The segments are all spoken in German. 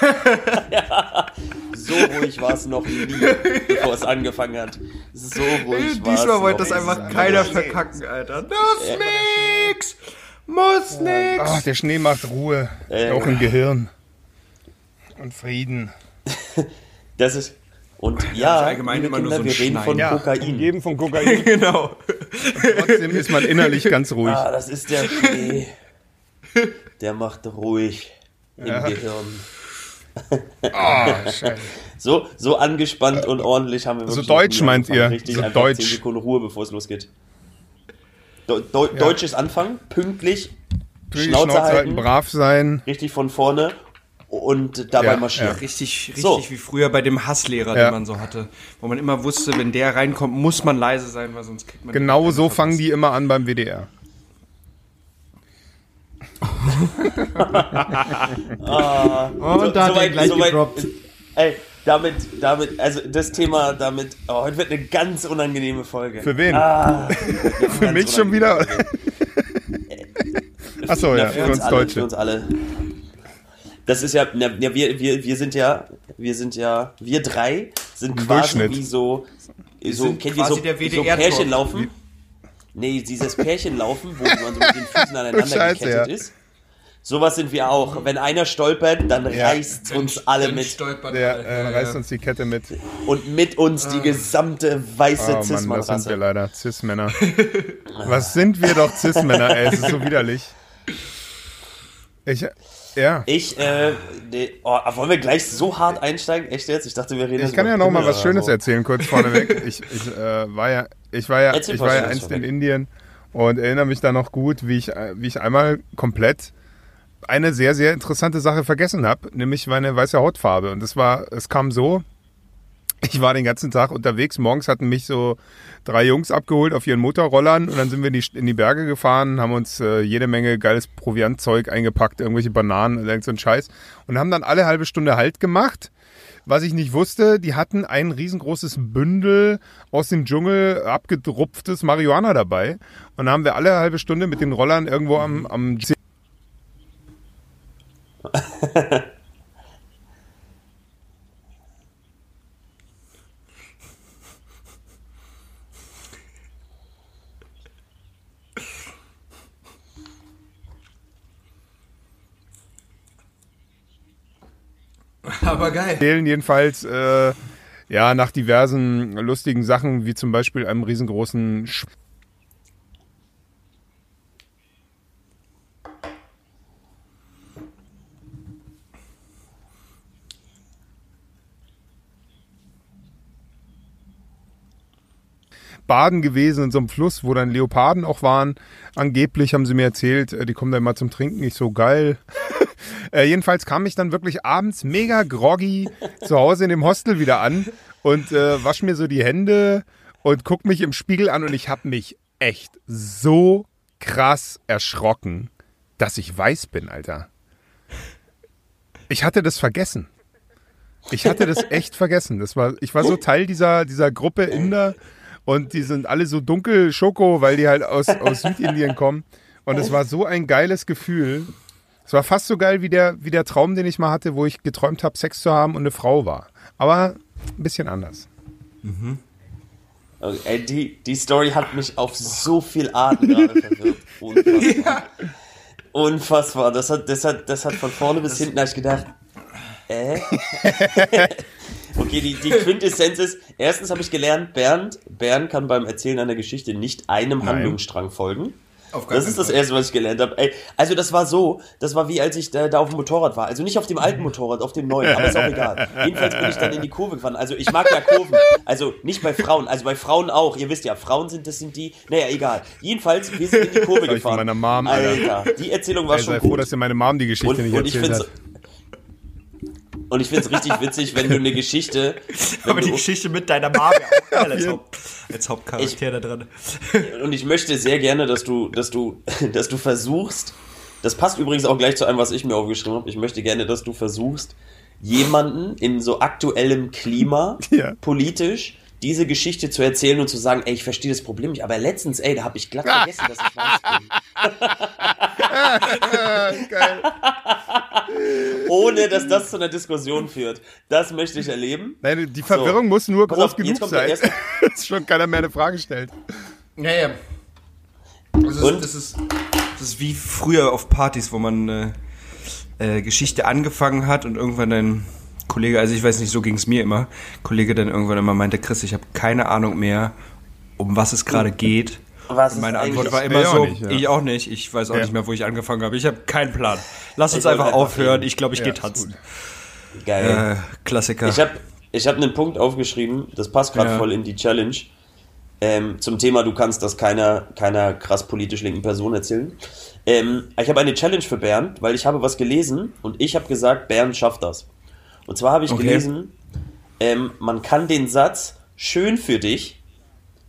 So ruhig war es noch nie, bevor es angefangen hat. So ruhig war es Diesmal wollte das einfach keiner verkacken, Alter. Muss nix, muss nix. Ach, der Schnee macht Ruhe. Äh. Auch im Gehirn. Und Frieden. Das ist und ja, allgemein immer nur Kinder, so ein wir reden von Schneiden. Kokain. Umgeben von Kokain. Genau. Trotzdem ist man innerlich ganz ruhig. Ah, das ist der Schnee. Der macht ruhig im Ja. Gehirn. Scheiße. So, so angespannt und ordentlich haben wir so wirklich noch deutsch meint ihr? Richtig, So einfach deutsch. 10 Sekunden Ruhe, bevor es losgeht. Do, do, Deutsches Anfang, pünktlich, Schnauze, Schnauze, halten, halten, brav sein. richtig von vorne und dabei Ja, marschieren. Richtig, richtig So. wie früher bei dem Hasslehrer, Ja. den man so hatte. Wo man immer wusste, wenn der reinkommt, muss man leise sein, weil sonst kriegt man. Genau so fangen die immer an beim WDR. Und da hat er gleich gedroppt. Ey, damit, damit, also das Thema, damit, oh, heute wird eine ganz unangenehme Folge. Für wen? Ah, Für mich schon wieder? Achso, ja, für uns alle, Für Deutsche. uns alle. Das ist ja, na, ja wir, wir, wir sind ja, wir sind ja, wir drei sind quasi wie so, so sind kennt ihr quasi so, der so. Pärchen laufen? Nee, dieses Pärchen laufen, wo man so mit den Füßen aneinander Scheiße, gekettet ja. ist. Sowas sind wir auch. Wenn einer stolpert, dann Ja. reißt uns alle mit. Stolpert Der alle. äh, reißt uns die Kette mit. Und mit uns die gesamte weiße Oh Mann, das sind wir leider. Cis-Männer. Was sind wir doch Cis-Männer, ey? Es ist so widerlich. Ich, ja. Ich, äh, nee, oh, wollen wir gleich so hart einsteigen? Echt jetzt? Ich dachte, wir reden Ich kann ja noch mal was Schönes so. erzählen, kurz vorneweg. Ich, ich äh, war ja, ich war ja, Erzähl ich war ja einst in. Indien und erinnere mich da noch gut, wie ich, wie ich einmal komplett eine sehr, sehr interessante Sache vergessen habe, nämlich meine weiße Hautfarbe. Und das war, es kam so, ich war den ganzen Tag unterwegs. Morgens hatten mich so drei Jungs abgeholt auf ihren Motorrollern und dann sind wir in die, in die Berge gefahren, haben uns äh, jede Menge geiles Proviantzeug eingepackt, irgendwelche Bananen und irgend so ein Scheiß und haben dann alle halbe Stunde Halt gemacht. Was ich nicht wusste, die hatten ein riesengroßes Bündel aus dem Dschungel abgedrupftes Marihuana dabei. Und haben wir alle halbe Stunde mit den Rollern irgendwo am, am Aber geil. erzählen jedenfalls äh, ja nach diversen lustigen Sachen, wie zum Beispiel einem riesengroßen Sch Baden gewesen in so einem Fluss, wo dann Leoparden auch waren. Angeblich haben sie mir erzählt, äh, die kommen da immer zum Trinken, nicht so geil. Äh, jedenfalls kam ich dann wirklich abends mega groggy zu Hause in dem Hostel wieder an und äh, wasch mir so die Hände und guck mich im Spiegel an und ich habe mich echt so krass erschrocken, dass ich weiß bin, Alter. Ich hatte das vergessen. Ich hatte das echt vergessen. Das war, ich war so Teil dieser, dieser Gruppe Inder und die sind alle so dunkel Schoko, weil die halt aus, aus Südindien kommen. Und es war so ein geiles Gefühl. Es war fast so geil wie der, wie der Traum, den ich mal hatte, wo ich geträumt habe, Sex zu haben und eine Frau war. Aber ein bisschen anders. Okay, ey, die, die Story hat mich auf so viel Arten gerade verwirrt. Unfassbar. Unfassbar. Das hat, das, hat, das hat von vorne bis hinten hab ich gedacht, äh? okay, die, die Quintessenz ist, erstens habe ich gelernt, Bernd, Bernd kann beim Erzählen einer Geschichte nicht einem Handlungsstrang folgen. Das ist das. Erste, was ich gelernt habe. Ey, also das war so, das war wie als ich da, da auf dem Motorrad war. Also nicht auf dem alten Motorrad, auf dem neuen, aber ist auch egal. Jedenfalls bin ich dann in die Kurve gefahren. Also ich mag ja Kurven. Also nicht bei Frauen, also bei Frauen auch. Ihr wisst ja, Frauen sind, das sind die, naja, egal. Jedenfalls, wir sind in die Kurve ich von gefahren. meiner Mom, Alter. Alter, die Erzählung war Ey, schon sei froh, gut. dass dir meine Mom die Geschichte und, nicht und ich erzählt hat. Und ich finde es richtig witzig, wenn du eine Geschichte. Aber die Geschichte mit deiner Mama als, Haupt, als Hauptcharakter da dran. Und ich möchte sehr gerne, dass du, dass du, dass du versuchst. Das passt übrigens auch gleich zu einem, was ich mir aufgeschrieben habe. Ich möchte gerne, dass du versuchst, jemanden in so aktuellem Klima, Ja. politisch, diese Geschichte zu erzählen und zu sagen, ey, ich verstehe das Problem nicht, aber letztens, ey, da habe ich glatt vergessen, dass ich weiß bin. Geil. Ohne, dass das zu einer Diskussion führt. Das möchte ich erleben. Nein, die Verwirrung muss nur Pass groß auf, jetzt genug kommt der sein, erste- dass schon keiner mehr eine Frage stellt. Ja, ja. Das ist, Und? das ist, das ist wie früher auf Partys, wo man äh, äh, Geschichte angefangen hat und irgendwann ein Kollege, also ich weiß nicht, so ging es mir immer, Kollege dann irgendwann immer meinte, Chris, ich habe keine Ahnung mehr, um was es gerade geht. Was meine Antwort war immer auch so, nicht, ja. ich auch nicht, ich weiß auch Ja. nicht mehr, wo ich angefangen habe. Ich habe keinen Plan. Lass uns einfach aufhören, reden. ich glaube, ich Ja, gehe tanzen. Geil. Äh, Klassiker. Ich habe ich hab einen Punkt aufgeschrieben, das passt gerade Ja. voll in die Challenge. Ähm, zum Thema, du kannst das keiner, keiner krass politisch linken Person erzählen. Ähm, ich habe eine Challenge für Bernd, weil ich habe was gelesen und ich habe gesagt, Bernd schafft das. Und zwar habe ich Okay. gelesen, ähm, man kann den Satz schön für dich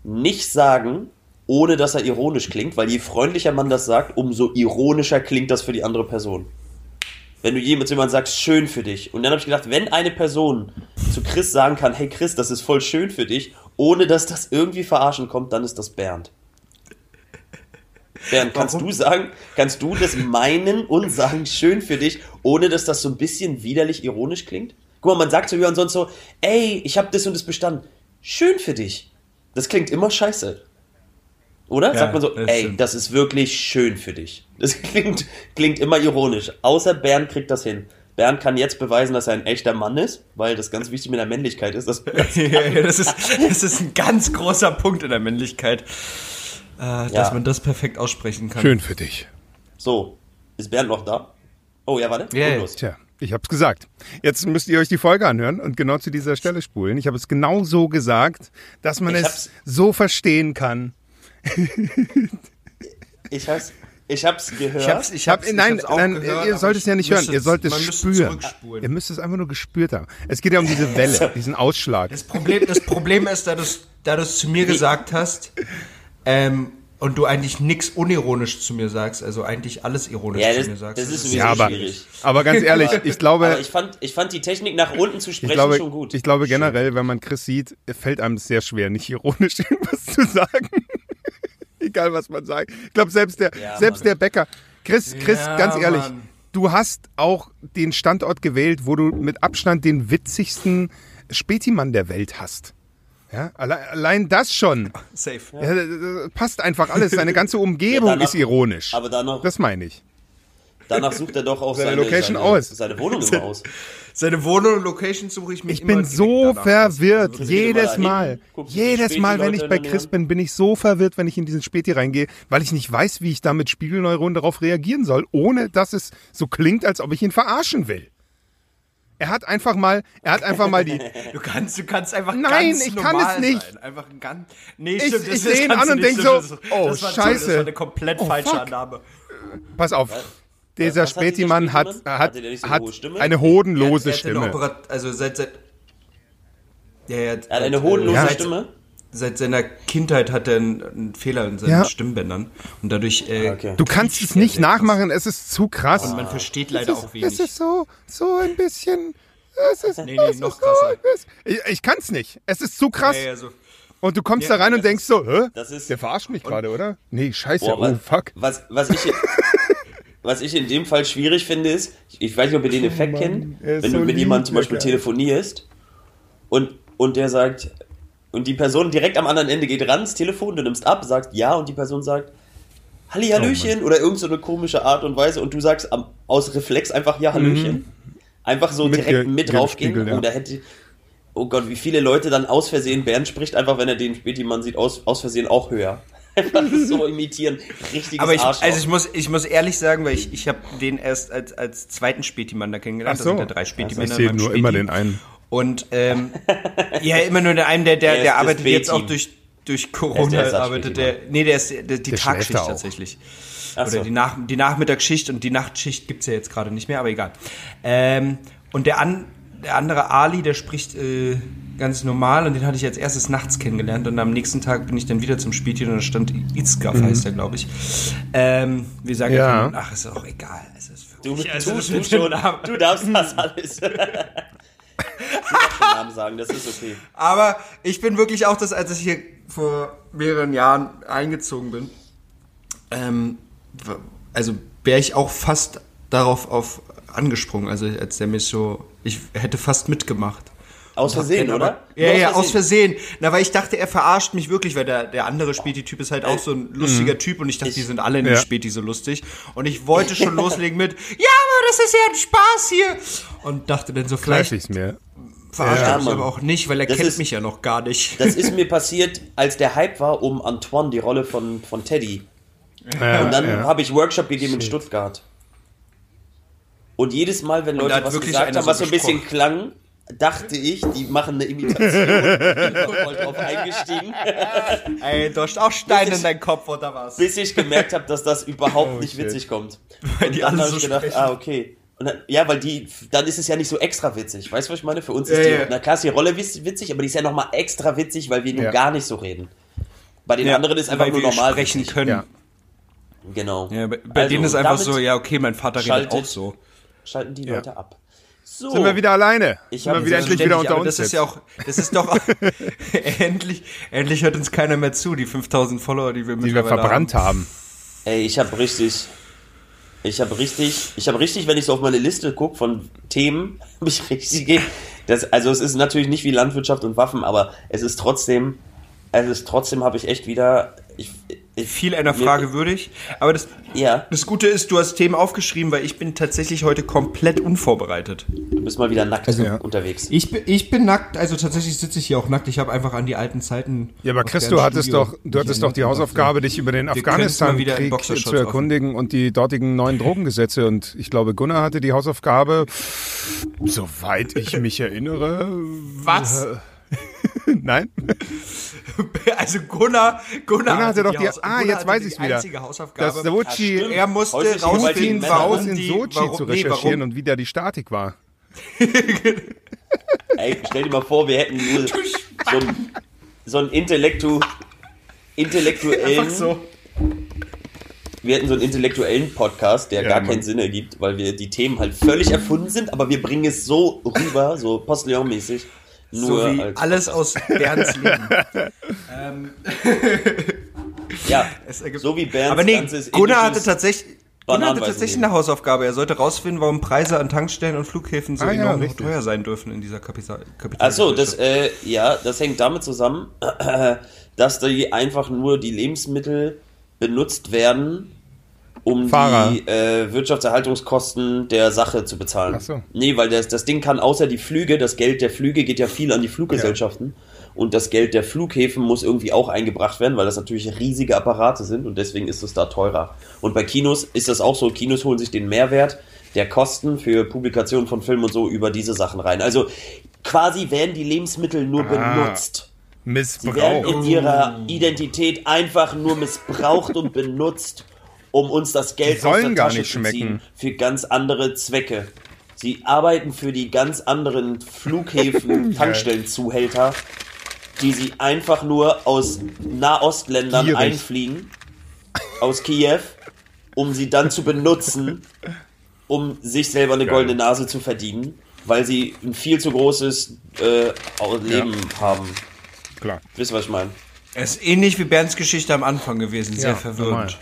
nicht sagen, ohne dass er ironisch klingt, weil je freundlicher man das sagt, umso ironischer klingt das für die andere Person wenn du jemand jemandem sagst, schön für dich. Und dann habe ich gedacht, wenn eine Person zu Chris sagen kann, hey Chris, das ist voll schön für dich, ohne dass das irgendwie verarschen kommt, dann ist das Bernd. Bernd, kannst Warum? du sagen, kannst du das meinen und sagen, schön für dich, ohne dass das so ein bisschen widerlich ironisch klingt? Guck mal, man sagt zu jemandem sonst so, ey, ich habe das und das bestanden. Schön für dich. Das klingt immer scheiße. Oder? Ja, Sagt man so, das ey, stimmt. das ist wirklich schön für dich. Das klingt, klingt immer ironisch. Außer Bernd kriegt das hin. Bernd kann jetzt beweisen, dass er ein echter Mann ist, weil das ganz wichtig mit der Männlichkeit ist. Dass, ja, ja, das, ist, das ist ein ganz großer Punkt in der Männlichkeit, äh, dass man das perfekt aussprechen kann. Schön für dich. so, ist Bernd noch da? Oh ja, warte. Ja. los. Tja, ich hab's gesagt. Jetzt müsst ihr euch die Folge anhören und genau zu dieser Stelle spulen. Ich habe es genau so gesagt, dass man Ich es hab's- so verstehen kann. Ich hab's, ich hab's gehört. Ich hab's, ich Hab, hab's, ich nein, hab's auch nein, gehört, ihr sollt ich es ja nicht hören. Ihr sollt es spüren. Ihr müsst es einfach nur gespürt haben. Es geht ja um diese Welle, diesen Ausschlag. Das Problem, das Problem ist, da du es zu mir gesagt hast, ähm, und du eigentlich nichts unironisch zu mir sagst, also eigentlich alles ironisch ja, zu das, mir sagst. das ist sowieso Ja, aber, schwierig. aber ganz ehrlich, ich glaube, Aber ich fand, ich fand die Technik nach unten zu sprechen ich glaube, schon gut. ich glaube generell, wenn man Chris sieht, fällt einem es sehr schwer, nicht ironisch irgendwas zu sagen. Egal, was man sagt. Ich glaube, selbst der, Ja, selbst Mann. der Bäcker. Chris, Chris, Ja, ganz ehrlich, Mann. du hast auch den Standort gewählt, wo du mit Abstand den witzigsten Spätimann der Welt hast. Ja, allein, allein das schon. Safe. Ja, das passt einfach alles. Seine ganze Umgebung Ja, danach- ist ironisch. aber danach, Das meine ich. danach sucht er doch auch Seine seine, Location seine, aus. seine Wohnung immer aus. Seine Wohnung und Location suche ich mir Ich immer bin so verwirrt. Also, Jedes mal viele Jedes Mal, wenn ich bei Chris bin, bin ich so verwirrt, wenn ich in diesen Späti reingehe, weil ich nicht weiß, wie ich da mit Spiegelneuronen darauf reagieren soll, ohne dass es so klingt, als ob ich ihn verarschen will. Er hat einfach mal, er hat einfach mal die, Du kannst, du kannst einfach Nein, ganz ich kann es nicht. Sein. Einfach ein ganz. Nee, Ich- stimmt, ich das seh ihn an und nicht, denk stimmt, so, oh, das war, Scheiße. Das war eine komplett Oh, falsche fuck. Annahme. pass auf, dieser was hat dieser Spätimann hat, hat, eine hat hohe Stimme? eine Er hodenlose hat- er hat eine Stimme. Operat also seit, seit ja, ja, Er hat eine hodenlose Ja. Stimme. Seit seiner Kindheit hat er einen, einen Fehler in seinen Ja. Stimmbändern und dadurch äh, Okay. Du kannst es nicht nachmachen, es ist zu krass. Und man versteht leider auch Es wenig. ist so, so ein bisschen. Es ist, Nee, nee, es noch ist krasser. So, ein bisschen- ich ich kann es nicht. Es ist zu krass. ja, ja, so. Und du kommst Ja, da rein und denkst so, hä? Das ist- Der verarscht mich gerade, oder? Nee, scheiße. Boah, oh, was, fuck. Was, was, ich, was ich in dem Fall schwierig finde, ist, ich weiß nicht, ob ihr den Effekt kennt, er ist wenn so du mit jemandem zum Beispiel telefonierst und, und der sagt, und die Person direkt am anderen Ende geht ran ins Telefon, du nimmst ab, sagst ja und die Person sagt Halli, Hallöchen oder irgend so eine komische Art und Weise und du sagst am, aus Reflex einfach ja, Hallöchen. Einfach so Mit direkt ge- mit draufgehen. ja. Oder hätte, oh Gott, wie viele Leute dann aus Versehen, Bernd spricht einfach, wenn er den Spätimann sieht, aus, aus Versehen auch höher. Einfach so imitieren. Richtiges Aber ich, Arschloch. also ich muss, ich muss ehrlich sagen, weil ich, ich habe den erst als, als zweiten Spätimann da kennengelernt. Ach so. Da sind ja drei Spätimänner Ich in sehe nur Späti. immer den einen. Und ähm, ja, immer nur der einen, der, der, Er der arbeitet jetzt auch durch, durch Corona. der arbeitet der, nee, der ist der, die Tagschicht tatsächlich. Ach so. Oder die, Nach, die Nachmittagsschicht und die Nachtschicht gibt's ja jetzt gerade nicht mehr, aber egal. Ähm, und der, an, der andere Ali, der spricht äh, ganz normal und den hatte ich als erstes nachts kennengelernt und am nächsten Tag bin ich dann wieder zum Spieltier und da stand Itzgaf, heißt er, glaube ich. Ähm, wir sagen Mhm. Ja. ach, ist auch egal. Es ist Du, wirklich, du, also, du, ist schon, du darfst das alles. Namen sagen, das ist okay. Aber ich bin wirklich auch das, als ich hier vor mehreren Jahren eingezogen bin, ähm, also wäre ich auch fast darauf auf angesprungen, also als der mich so, ich hätte fast mitgemacht. Aus Versehen, Aber- oder? Ja, Nur ja, aus Versehen. Na, weil ich dachte, er verarscht mich wirklich, weil der, der andere Späti-Typ ist halt auch so ein lustiger Typ und ich dachte, die sind alle in Ja. dem Späti so lustig. Und ich wollte schon loslegen mit, ja, aber das ist ja ein Spaß hier. Und dachte dann so, Vielleicht ich mir. Verarscht Ja, er aber auch nicht, weil er Das kennt ist- mich ja noch gar nicht. Das ist mir passiert, als der Hype war um Antoine, die Rolle von, von Teddy. Ja, Und dann ja. habe ich Workshop gegeben in Stuttgart. Und jedes Mal, wenn Leute was gesagt haben, was so ein bisschen gesprochen. klang, dachte ich, die machen eine Imitation. Ich bin voll drauf eingestiegen, Ey, du hast auch Steine in deinem Kopf, oder was? bis ich gemerkt habe, dass das überhaupt nicht shit. witzig kommt. Weil Und die dann habe so ich gedacht, sprechen. ah, okay. Und dann, ja, weil die, dann ist es ja nicht so extra witzig. Weißt du, was ich meine? Für uns ist Ja, die, ja. na klar ist die Rolle witz- witzig, aber die ist ja nochmal extra witzig, weil wir nun Ja. gar nicht so reden. Bei den anderen ist einfach weil nur wir normal sprechen witzig. können. Ja. Genau. Ja, bei, bei Also, denen ist einfach so, ja, okay, mein Vater redet schaltet- auch so. Schalten die Ja. Leute ab. So. Sind wir wieder alleine? Ich Sind hab wir wieder endlich wieder unter uns das ist jetzt? ja auch, das ist doch, endlich, endlich hört uns keiner mehr zu, die 5000 Follower, die wir die wir mittlerweile verbrannt haben. Ey, ich habe richtig, ich habe richtig, ich habe richtig, wenn ich so auf meine Liste gucke von Themen, habe ich richtig, das, also es ist natürlich nicht wie Landwirtschaft und Waffen, aber es ist trotzdem, es ist trotzdem, habe ich echt wieder, ich, Viel einer Frage würdig. Aber das, Ja, das Gute ist, du hast Themen aufgeschrieben, weil ich bin tatsächlich heute komplett unvorbereitet. du bist mal wieder nackt ja. unterwegs. Ich bin, ich bin nackt, also tatsächlich sitze ich hier auch nackt. Ich habe einfach an die alten Zeiten. Ja, aber Chris, du hattest Studio doch, du hattest doch die. Hausaufgabe, dich über den Afghanistan-Krieg zu erkundigen und die dortigen neuen Drogengesetze. Und ich glaube, Gunnar hatte die Hausaufgabe, soweit ich mich erinnere. Was? Nein? Also Gunnar, Gunnar, Gunnar hatte doch die, Haus- ah, Gunnar jetzt weiß die ich's wieder. einzige Hausaufgabe. Das Sochi, stimmt. er musste Häusliche Gewalt rausfinden, gegen Putin Männer. war aus warum in Sochi warum, zu nee, recherchieren warum, und wie da die Statik war. Ey, stell dir mal vor, wir hätten nur so einen so einen Intellektu, intellektuellen, so. wir hätten so einen intellektuellen Podcast, der Ja, gar Mann. keinen Sinn ergibt, weil wir die Themen halt völlig erfunden sind, aber wir bringen es so rüber, so Postillon-mäßig. Nur So wie als alles aus Bernds Leben. ähm, Ja, so wie Bernds Aber nee, ganzes Gunnar hatte tatsächlich, Gunnar hatte tatsächlich eine Hausaufgabe. Er sollte rausfinden, warum Preise an Tankstellen und Flughäfen so Ah, ja, enorm richtig. teuer sein dürfen in dieser Kapital. Ach so, das, äh, ja, das hängt damit zusammen, dass die einfach nur die Lebensmittel benutzt werden, um Fahrer. die äh, Wirtschaftserhaltungskosten der Sache zu bezahlen. Ach so. Nee, weil das, das Ding kann außer die Flüge, das Geld der Flüge geht ja viel an die Fluggesellschaften. Und das Geld der Flughäfen muss irgendwie auch eingebracht werden, weil das natürlich riesige Apparate sind und deswegen ist es da teurer. Und bei Kinos ist das auch so, Kinos holen sich den Mehrwert der Kosten für Publikationen von Filmen und so über diese Sachen rein. Also quasi werden die Lebensmittel nur benutzt. Sie werden in ihrer Identität einfach nur missbraucht und benutzt, um uns das Geld aus der gar Tasche nicht zu ziehen schmecken. für ganz andere Zwecke. Sie arbeiten für die ganz anderen Flughäfen, Tankstellenzuhälter, die sie einfach nur aus Nahostländern Gierig. einfliegen, aus Kiew, um sie dann zu benutzen, um sich selber eine Geil. goldene Nase zu verdienen, weil sie ein viel zu großes äh, Leben haben. Klar. Wisst ihr, was ich meine? Es ist ähnlich wie Bernds Geschichte am Anfang gewesen. Sehr Ja, verwirrend. normal.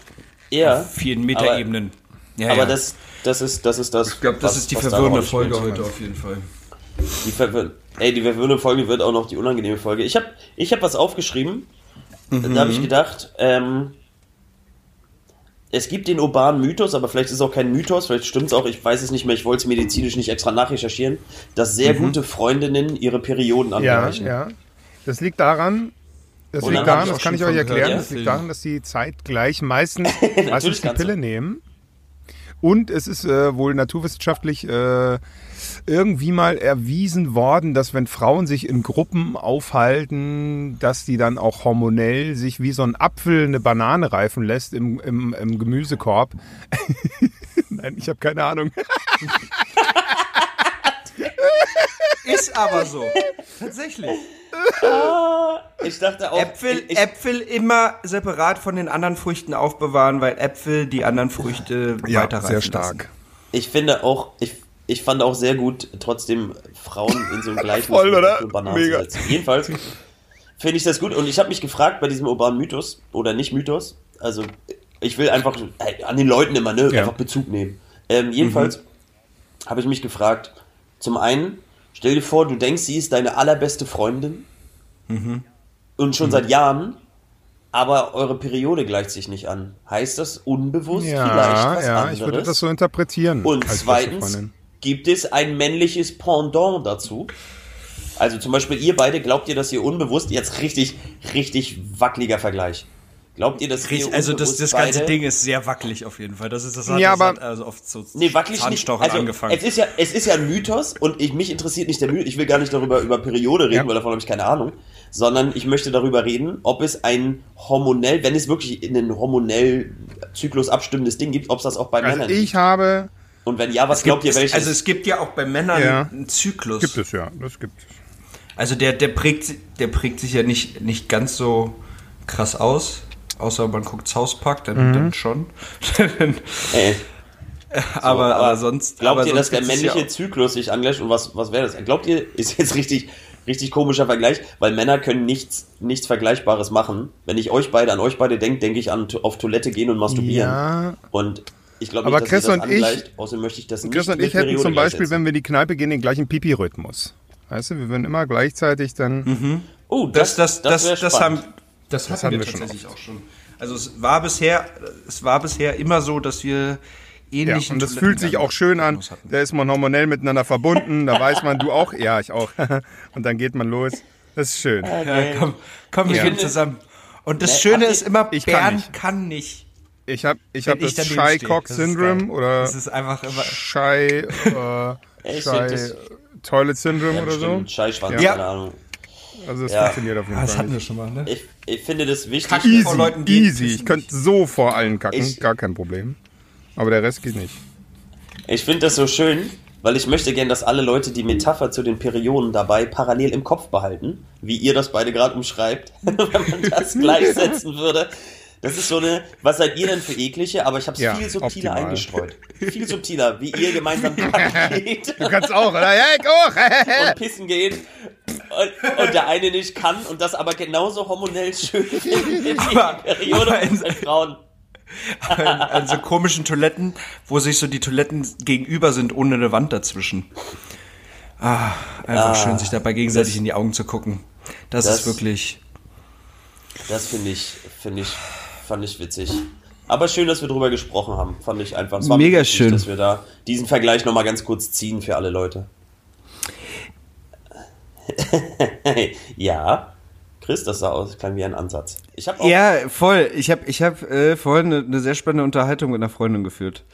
Ja. Auf vielen Metaebenen. Ja, Aber ja. das, das ist, das ist das. ich glaube, das was- ist die verwirrende Folge spielt. heute auf jeden Fall. Die verwir Ey, die verwirrende Folge wird auch noch die unangenehme Folge. Ich habe ich hab was aufgeschrieben. Da habe ich gedacht, ähm, es gibt den urbanen Mythos, aber vielleicht ist es auch kein Mythos, vielleicht stimmt es auch, ich weiß es nicht mehr, ich wollte es medizinisch nicht extra nachrecherchieren, dass sehr gute Freundinnen ihre Perioden Ja, anreichen. ja. Das liegt daran, das liegt daran, das kann ich euch erklären, das liegt daran, dass die zeitgleich meistens, meistens die. Pille nehmen. Und es ist äh, wohl naturwissenschaftlich äh, irgendwie mal erwiesen worden, dass wenn Frauen sich in Gruppen aufhalten, dass die dann auch hormonell sich wie so ein Apfel eine Banane reifen lässt im, im, im Gemüsekorb. Nein, ich habe keine Ahnung. Ist aber so. Tatsächlich. Ich dachte auch. Äpfel, ich, Äpfel immer separat von den anderen Früchten aufbewahren, weil Äpfel die anderen Früchte Ja, weiterreifen sehr lassen. stark. ich finde auch, ich, ich fand auch sehr gut, trotzdem Frauen in so ein Gleichnis Voll, oder? Bananen Mega. Jedenfalls finde ich das gut. Und ich habe mich gefragt bei diesem urbanen Mythos oder nicht Mythos. Also ich will einfach an den Leuten immer ne, Ja. einfach Bezug nehmen. Ähm, jedenfalls habe ich mich gefragt. Zum einen, stell dir vor, du denkst, sie ist deine allerbeste Freundin und schon seit Jahren. Aber eure Periode gleicht sich nicht an. Heißt das unbewusst vielleicht Ja, was ja, anderes? ich würde das so interpretieren. Und zweitens gibt es ein männliches Pendant dazu. Also zum Beispiel ihr beide, glaubt ihr, dass ihr unbewusst, jetzt richtig, richtig wackeliger Vergleich. Glaubt ihr, dass Richtig, also das, das ganze beide, Ding ist sehr wackelig auf jeden Fall. Das ist das hat, Ja, das aber- hat also oft so Nee, wackelig nicht. Also, angefangen. es ist ja, es ist ja ein Mythos und ich, mich interessiert nicht der Mythos. Ich will gar nicht darüber über Periode reden, Ja. weil davon habe ich keine Ahnung. Sondern ich möchte darüber reden, ob es ein hormonell, wenn es wirklich in den hormonell Zyklus abstimmendes Ding gibt, ob es das auch bei Also Männern ich gibt. habe, Und wenn ja, was glaubt ihr, es, welches? also es gibt ja auch bei Männern Ja. einen Zyklus. gibt es ja, das gibt es. Also der, der, prägt, der prägt sich ja nicht, nicht ganz so krass aus. Außer man guckt South Park, dann, Mhm. dann schon. äh, aber, aber sonst. Glaubt aber ihr, dass sonst der gibt's es männliche ja Zyklus sich angleicht und was, was wäre das? Glaubt ihr, ist jetzt richtig, richtig komischer Vergleich, weil Männer können nichts, nichts Vergleichbares machen. Wenn ich euch beide, an euch beide denke, denke ich an auf Toilette gehen und masturbieren. Ja. Und ich glaube Aber nicht, dass Chris ihr das und ich- angleicht. Außerdem möchte ich das nicht Chris und ich hätten zum Beispiel, wenn wir in die Kneipe gehen, den gleichen Pipi-Rhythmus. Weißt du, wir würden immer gleichzeitig dann. Oh, Das, das, das, wär das, spannend. haben, das, Das hatten wir wir schon tatsächlich auch schon. Also es war bisher, es war bisher immer so, dass wir Ja, ähnlichen und das fühlt sich auch schön an. Da ist man hormonell miteinander verbunden. Da weiß man, du auch, ja, ich auch. Und dann geht man los. Das ist schön. Ja, komm, komm wir Ich gehen zusammen. Und das Ne, Schöne ist immer, Ich kann Bernd nicht. kann nicht. Ich habe ich hab das Shy. Cock Syndrome oder Das ist einfach immer. Shy, äh, Shy Toilet Syndrome Ja, oder so. bestimmt, Scheißschwanz, Ja. keine Ahnung. Also es Ja. funktioniert auf jeden Ah, Das Fall hatten wir schon mal, ne? Ich, ich finde das wichtig. Kacken vor Leuten, die Easy. Ich könnte so vor allen kacken, Ich- gar kein Problem. Aber der Rest geht nicht. Ich finde das so schön, weil ich möchte gern, dass alle Leute die Metapher zu den Perioden dabei parallel im Kopf behalten, wie ihr das beide gerade umschreibt, wenn man das gleichsetzen würde. Das ist so eine, was seid ihr denn für eklige, aber ich habe es Ja, viel subtiler optimal. eingestreut. Viel subtiler, wie ihr gemeinsam geht Du kannst auch, oder? Ja, ich auch. und pissen geht und, und der eine nicht kann und das aber genauso hormonell schön die Aber- Periode in- von Frauen. an, an so komischen Toiletten, wo sich so die Toiletten gegenüber sind, ohne eine Wand dazwischen. Ah, einfach schön, sich dabei gegenseitig das- in die Augen zu gucken. Das, das- ist wirklich. Das finde ich, finde ich, fand ich witzig. Aber schön, dass wir drüber gesprochen haben. Fand ich einfach. Es war Mega wichtig, schön. dass wir da diesen Vergleich nochmal ganz kurz ziehen für alle Leute. ja. Chris, das sah aus, klang wie ein Ansatz. Ich auch. Ja, voll. Ich habe ich hab, äh, vorhin eine, eine sehr spannende Unterhaltung mit einer Freundin geführt.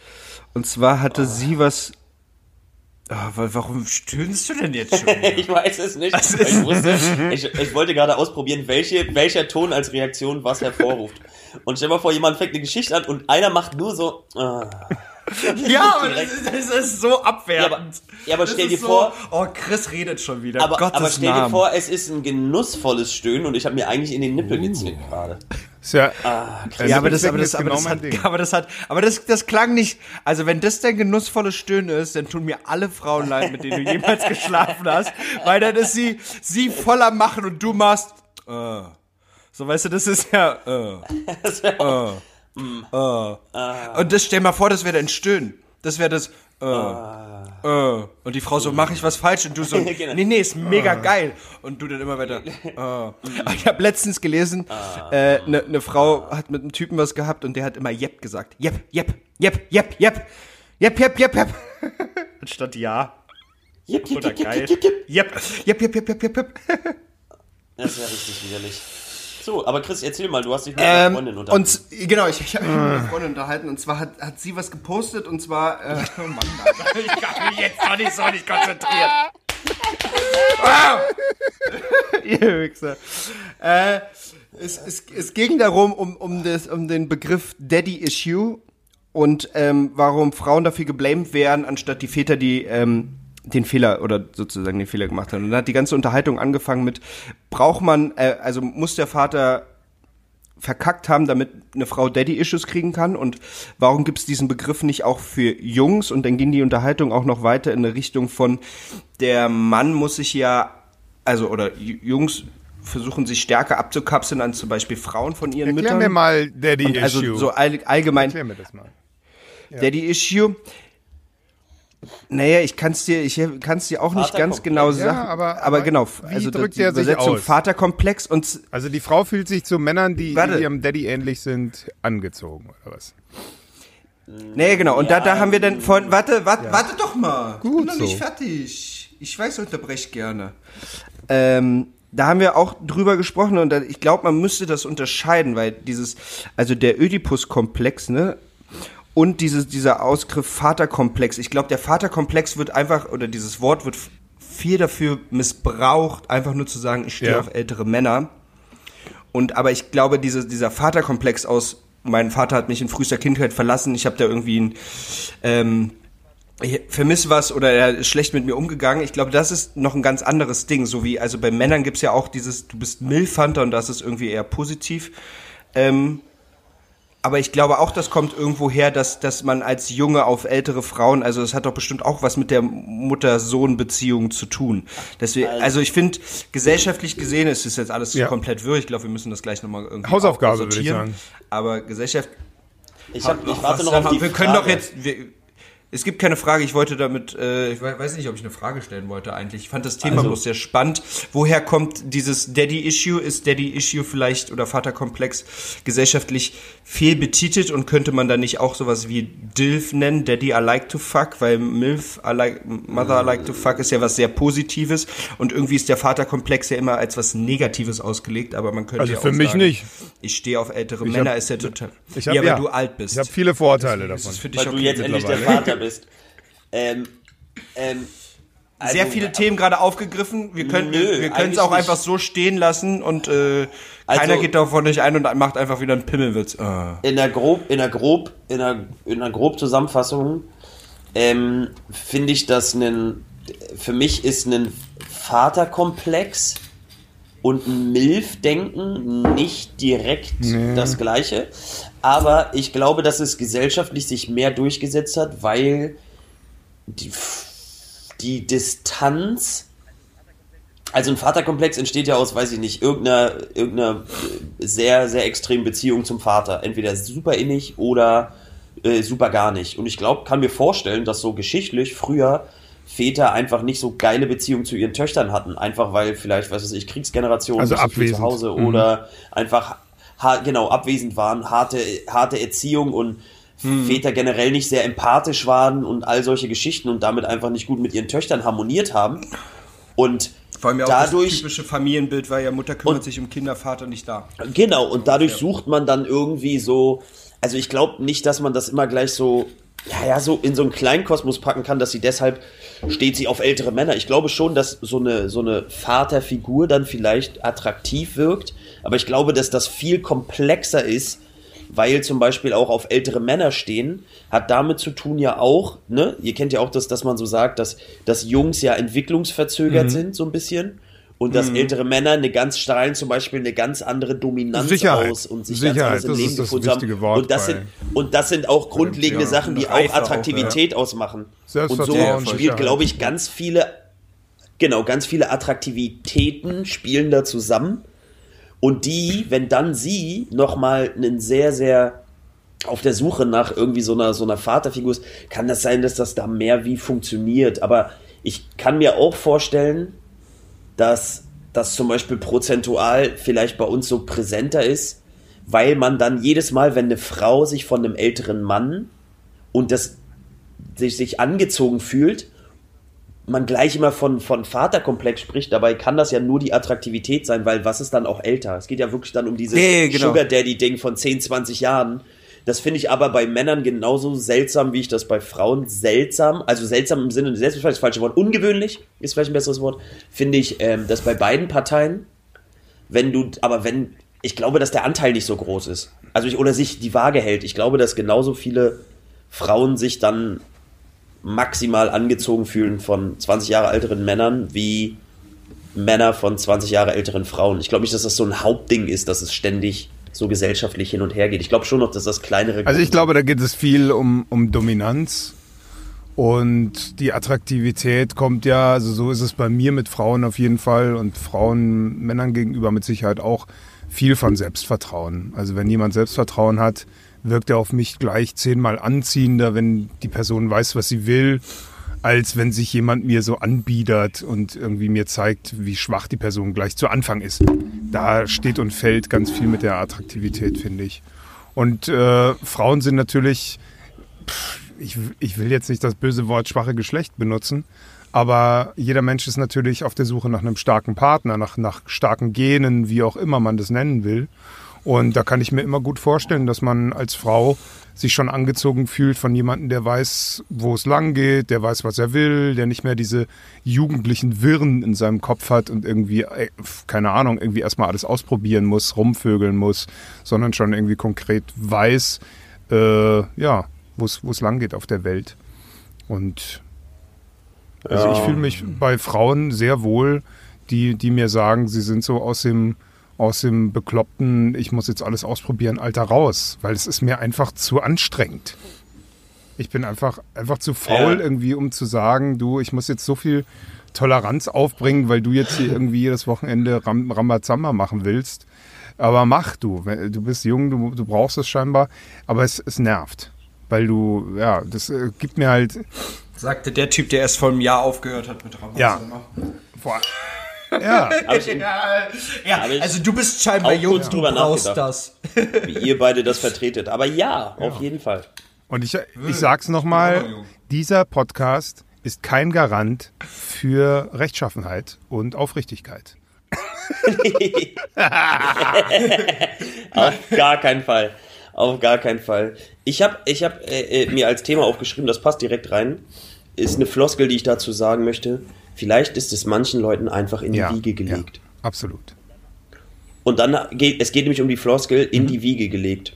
Und zwar hatte sie was. Ah, wa- warum stöhnst du denn jetzt schon? Ich weiß es nicht. Ich, wusste, ich, ich wollte gerade ausprobieren, welche, welcher Ton als Reaktion was hervorruft. Und stell mal vor, jemand fängt eine Geschichte an und einer macht nur so. Ah. ja, aber das ist, das ist so abwertend. Ja, aber- ja, aber stell dir so, vor- Oh, Chris redet schon wieder. Aber, Gottes aber stell dir Namen. vor, es ist ein genussvolles Stöhnen und ich habe mir eigentlich in den Nippel gezwickt gerade. Ja, Ah, Ja, aber das, aber das, aber genau das mein hat, aber das hat, aber das, das klang nicht, also wenn das dein genussvolles Stöhnen ist, dann tun mir alle Frauen leid, mit denen du jemals geschlafen hast, weil dann ist sie, sie voller Machen und du machst, äh. So, weißt du, das ist ja, äh, Das wär auch, äh. Und das, stell mal vor, das wäre dein Stöhnen. Das wäre das, äh, äh. Und die Frau so, mach ich was falsch? Und du so, Genau. nee, nee, ist mega geil. Und du dann immer weiter, äh. Ich habe letztens gelesen, eine äh, ne, ne Frau hat mit einem Typen was gehabt und der hat immer Jep gesagt. Jep, Jep, Jep, Jep, Jep. Jep, Jep, Jep, Jep. Anstatt Ja. Jip, jip, Oder jip, geil. Jep, Jep, Jep, Jep, Jep, Jep, Jep. Das ist ja richtig widerlich. So, aber Chris, erzähl mal, du hast dich mit Ähm, Freundin unterhalten. und genau, ich, ich habe mich mit einer Freundin unterhalten und zwar hat, hat sie was gepostet und zwar. Äh, oh Mann, Alter, ich kann mich jetzt noch nicht so nicht konzentrieren. Wow! Ihr Wichser. Äh, es, es, es ging darum, um, um, das, um den Begriff Daddy Issue und ähm, warum Frauen dafür geblamed werden, anstatt die Väter, die, ähm, den Fehler oder sozusagen den Fehler gemacht hat. Und dann hat die ganze Unterhaltung angefangen mit, braucht man, äh, also muss der Vater verkackt haben, damit eine Frau Daddy-Issues kriegen kann und warum gibt es diesen Begriff nicht auch für Jungs und dann ging die Unterhaltung auch noch weiter in eine Richtung von der Mann muss sich ja, also oder Jungs versuchen sich stärker abzukapseln an zum Beispiel Frauen von ihren Erklär Müttern. mir mal Daddy-Issue. Also so all, allgemein Erklär mir das mal. Daddy-Issue. Naja, ich kann es dir, ich kann's dir auch nicht ganz genau Ja, sagen. aber- aber, aber genau, wie also drückt die Übersetzung aus? Vaterkomplex und Also die Frau fühlt sich zu Männern, die, Warte. die ihrem Daddy ähnlich sind, angezogen, oder was? Nee, genau. Und da, da haben wir dann von, warte, warte, warte doch mal. Gut ich bin noch so. nicht fertig. Ich weiß, ich unterbreche gerne. Ähm, da haben wir auch drüber gesprochen und da, ich glaube, man müsste das unterscheiden, weil dieses, also der Ödipus-Komplex, ne? Und dieses, dieser Ausgriff Vaterkomplex. Ich glaube, der Vaterkomplex wird einfach, oder dieses Wort wird viel dafür missbraucht, einfach nur zu sagen, ich stehe Ja. auf ältere Männer. Und aber ich glaube, diese, dieser Vaterkomplex aus, mein Vater hat mich in frühester Kindheit verlassen, ich habe da irgendwie ein, ähm, ich vermisse was oder er ist schlecht mit mir umgegangen. Ich glaube, das ist noch ein ganz anderes Ding. So wie, also bei Männern gibt's ja auch dieses, du bist Milfhunter und das ist irgendwie eher positiv. Ähm, aber ich glaube auch, das kommt irgendwo her, dass, dass man als Junge auf ältere Frauen, also das hat doch bestimmt auch was mit der Mutter-Sohn-Beziehung zu tun. Deswegen, also ich finde, gesellschaftlich gesehen ist es jetzt alles Ja. komplett wirr. Ich glaube, wir müssen das gleich nochmal irgendwie Hausaufgabe, würde ich sortieren. sagen. Aber Gesellschaft, Ich, hab, ich warte noch auf die Wir können Frage. doch jetzt. Wir, es gibt keine Frage, ich wollte damit, äh, ich we- weiß nicht, ob ich eine Frage stellen wollte eigentlich. Ich fand das Thema Also- bloß sehr spannend. Woher kommt dieses Daddy-Issue? Ist Daddy-Issue vielleicht oder Vaterkomplex gesellschaftlich fehlbetitelt und könnte man da nicht auch sowas wie DILF nennen? Daddy I like to fuck, weil MILF I like, Mother I like to fuck ist ja was sehr Positives und irgendwie ist der Vaterkomplex ja immer als was Negatives ausgelegt, aber man könnte Also ja für auch mich sagen, nicht. Ich stehe auf ältere Ich Männer, hab- ist ja total. Ich hab, ja, weil ja, du alt bist. Ich habe viele Vorteile Das davon. ist für dich weil du okay jetzt endlich der. Vater bist. Ähm, ähm, also, sehr viele Themen gerade aufgegriffen. Wir können Nö, wir können es auch nicht. einfach so stehen lassen und äh, Also- keiner geht davon nicht ein und macht einfach wieder einen Pimmelwitz. Ah. in der grob, in der grob, in der, in der grob Zusammenfassung ähm, finde ich, dass ein, für mich ist ein Vaterkomplex und ein Milf-Denken nicht direkt das gleiche. Aber ich glaube, dass es gesellschaftlich sich mehr durchgesetzt hat, weil die, die Distanz also ein Vaterkomplex entsteht ja aus, weiß ich nicht, irgendeiner, irgendeiner sehr, sehr extremen Beziehung zum Vater. Entweder super innig oder äh, super gar nicht. Und ich glaube, kann mir vorstellen, dass so geschichtlich früher Väter einfach nicht so geile Beziehungen zu ihren Töchtern hatten. Einfach weil vielleicht, was weiß ich, Kriegsgeneration Also abwesend. zu Hause Mhm. oder einfach genau abwesend waren, harte, harte Erziehung und Väter generell nicht sehr empathisch waren und all solche Geschichten und damit einfach nicht gut mit ihren Töchtern harmoniert haben. Und Vor allem ja auch dadurch das typische Familienbild, weil ja Mutter kümmert Und- sich um Kinder, Vater nicht da. Genau, und dadurch sucht man dann irgendwie so, also ich glaube nicht, dass man das immer gleich so, ja, ja, so in so einen Kleinkosmos packen kann, dass sie deshalb steht sie auf ältere Männer. Ich glaube schon, dass so eine, so eine Vaterfigur dann vielleicht attraktiv wirkt, aber ich glaube, dass das viel komplexer ist, weil zum Beispiel auch auf ältere Männer stehen, hat damit zu tun ja auch, ne, ihr kennt ja auch das, dass man so sagt, dass, dass Jungs ja entwicklungsverzögert sind, so ein bisschen. Und dass ältere Männer eine ganz strahlen zum Beispiel eine ganz andere Dominanz Sicherheit. aus und sich Sicherheit, ganz das Leben gefunden haben. Wort und das sind und das sind auch grundlegende ja. Sachen, die auch Reife auch, Attraktivität ausmachen. Und so spielt, glaube ich, ganz viele, genau, ganz viele Attraktivitäten spielen da zusammen. Und die, wenn dann sie nochmal einen sehr, sehr auf der Suche nach irgendwie so einer, so einer Vaterfigur ist, kann das sein, dass das da mehr wie funktioniert. Aber ich kann mir auch vorstellen, dass das zum Beispiel prozentual vielleicht bei uns so präsenter ist, weil man dann jedes Mal, wenn eine Frau sich von einem älteren Mann und das sich, sich angezogen fühlt, man gleich immer von, von Vaterkomplex spricht, dabei kann das ja nur die Attraktivität sein, weil was ist dann auch älter? Es geht ja wirklich dann um dieses Nee, genau. Sugar Daddy-Ding von 10, 20 Jahren. Das finde ich aber bei Männern genauso seltsam, wie ich das bei Frauen seltsam, also seltsam im Sinne, selbst das falsche Wort, ungewöhnlich ist vielleicht ein besseres Wort, finde ich, ähm, dass bei beiden Parteien, wenn du, aber wenn, ich glaube, dass der Anteil nicht so groß ist. Also ich, oder sich die Waage hält. Ich glaube, dass genauso viele Frauen sich dann maximal angezogen fühlen von 20 Jahre älteren Männern wie Männer von 20 Jahre älteren Frauen. Ich glaube nicht, dass das so ein Hauptding ist, dass es ständig so gesellschaftlich hin und her geht. Ich glaube schon noch, dass das kleinere. Also ich glaube, da geht es viel um, um Dominanz. Und die Attraktivität kommt ja, also so ist es bei mir mit Frauen auf jeden Fall und Frauen Männern gegenüber mit Sicherheit auch viel von Selbstvertrauen. Also wenn jemand Selbstvertrauen hat, wirkt er auf mich gleich zehnmal anziehender, wenn die Person weiß, was sie will, als wenn sich jemand mir so anbiedert und irgendwie mir zeigt, wie schwach die Person gleich zu Anfang ist. Da steht und fällt ganz viel mit der Attraktivität, finde ich. Und äh, Frauen sind natürlich, pff, ich, ich will jetzt nicht das böse Wort schwache Geschlecht benutzen, aber jeder Mensch ist natürlich auf der Suche nach einem starken Partner, nach, nach starken Genen, wie auch immer man das nennen will. Und da kann ich mir immer gut vorstellen, dass man als Frau sich schon angezogen fühlt von jemandem, der weiß, wo es lang geht, der weiß, was er will, der nicht mehr diese jugendlichen Wirren in seinem Kopf hat und irgendwie, äh, keine Ahnung, irgendwie erstmal alles ausprobieren muss, rumvögeln muss, sondern schon irgendwie konkret weiß, äh, ja, wo es lang geht auf der Welt. Und also ich fühle mich bei Frauen sehr wohl, die, die mir sagen, sie sind so aus dem, aus dem bekloppten, ich muss jetzt alles ausprobieren, Alter raus, weil es ist mir einfach zu anstrengend. Ich bin einfach, einfach zu faul ja. irgendwie, um zu sagen, du, ich muss jetzt so viel Toleranz aufbringen, weil du jetzt hier irgendwie jedes Wochenende Ram Rambazamba machen willst. Aber mach du. Du bist jung, du, du brauchst es scheinbar. Aber es, es nervt. Weil du, ja, das äh, gibt mir halt. Sagte der Typ, der erst vor einem Jahr aufgehört hat mit Rambazamba. Ja. Vor, ja. ja, ja. also du bist scheinbar jung, du brauchst das. Wie ihr beide das vertretet. Aber ja, ja. auf jeden Fall. Und ich, ich sag's nochmal, dieser Podcast ist kein Garant für Rechtschaffenheit und Aufrichtigkeit. auf gar keinen Fall. Auf gar keinen Fall. Ich habe ich hab, äh, äh, mir als Thema aufgeschrieben, das passt direkt rein, ist eine Floskel, die ich dazu sagen möchte. Vielleicht ist es manchen Leuten einfach in die ja, Wiege gelegt. Ja, absolut. Und dann geht es geht nämlich um die Floskel in mhm. die Wiege gelegt.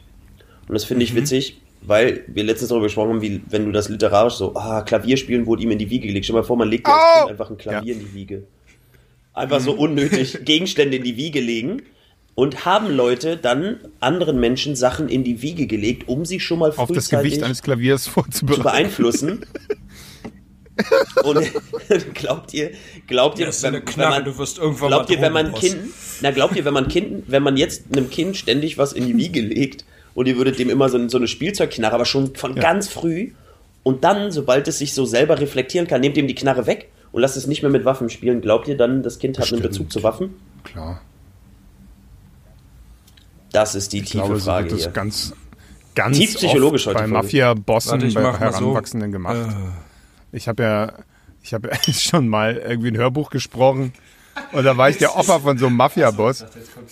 Und das finde ich mhm. witzig, weil wir letztens darüber gesprochen haben, wie wenn du das literarisch so, ah, Klavierspielen wurde ihm in die Wiege gelegt. Stell mal vor, man legt oh! einfach ein Klavier ja. in die Wiege. Einfach mhm. so unnötig Gegenstände in die Wiege legen. Und haben Leute dann anderen Menschen Sachen in die Wiege gelegt, um sie schon mal auf das Gewicht eines Klaviers vorzubereiten. Zu beeinflussen. Und glaubt ihr, glaubt ihr, wenn, wenn, man, du wirst irgendwann glaubt ihr, wenn man Kind, na glaubt ihr, wenn man Kind, wenn man jetzt einem Kind ständig was in die Wiege legt und ihr würdet dem immer so, so eine Spielzeugknarre, aber schon von ja. ganz früh und dann, sobald es sich so selber reflektieren kann, nehmt ihm die Knarre weg und lasst es nicht mehr mit Waffen spielen. Glaubt ihr dann, das Kind hat Bestimmt. einen Bezug zu Waffen? Klar. Das ist die ich tiefe glaube, Frage so hier. ganz, ganz Tief psychologisch heute bei Mafia-Bossen, bei Heranwachsenden so. gemacht. Uh. Ich habe ja, ich habe ja schon mal irgendwie ein Hörbuch gesprochen und da war ich der Opfer von so einem Mafia-Boss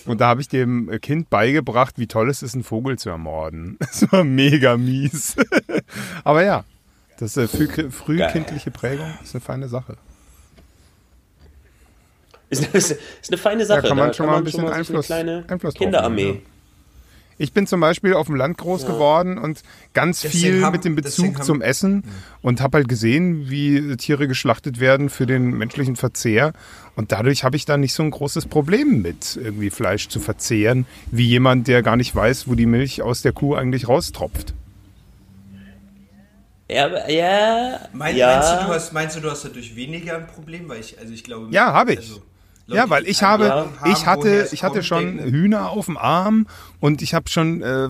und da habe ich dem Kind beigebracht, wie toll es ist, einen Vogel zu ermorden. Das war mega mies. Aber ja, das ist früh, frühkindliche Prägung ist eine feine Sache. Ist eine, ist eine feine Sache. Da kann man da schon kann mal ein bisschen Einfluss, Einfluss Kinderarmee. Ich bin zum Beispiel auf dem Land groß ja. geworden und ganz deswegen viel haben, mit dem Bezug zum Essen ja. und habe halt gesehen, wie Tiere geschlachtet werden für den menschlichen Verzehr. Und dadurch habe ich da nicht so ein großes Problem mit, irgendwie Fleisch zu verzehren, wie jemand, der gar nicht weiß, wo die Milch aus der Kuh eigentlich raustropft. Ja, ja, mein, ja. Meinst, du, du hast, meinst du, du hast dadurch weniger ein Problem? Weil ich, also ich glaube. Ja, habe ich. Also ja, weil ich habe, ich hatte, ich hatte schon. Hühner auf dem Arm und ich habe schon, äh,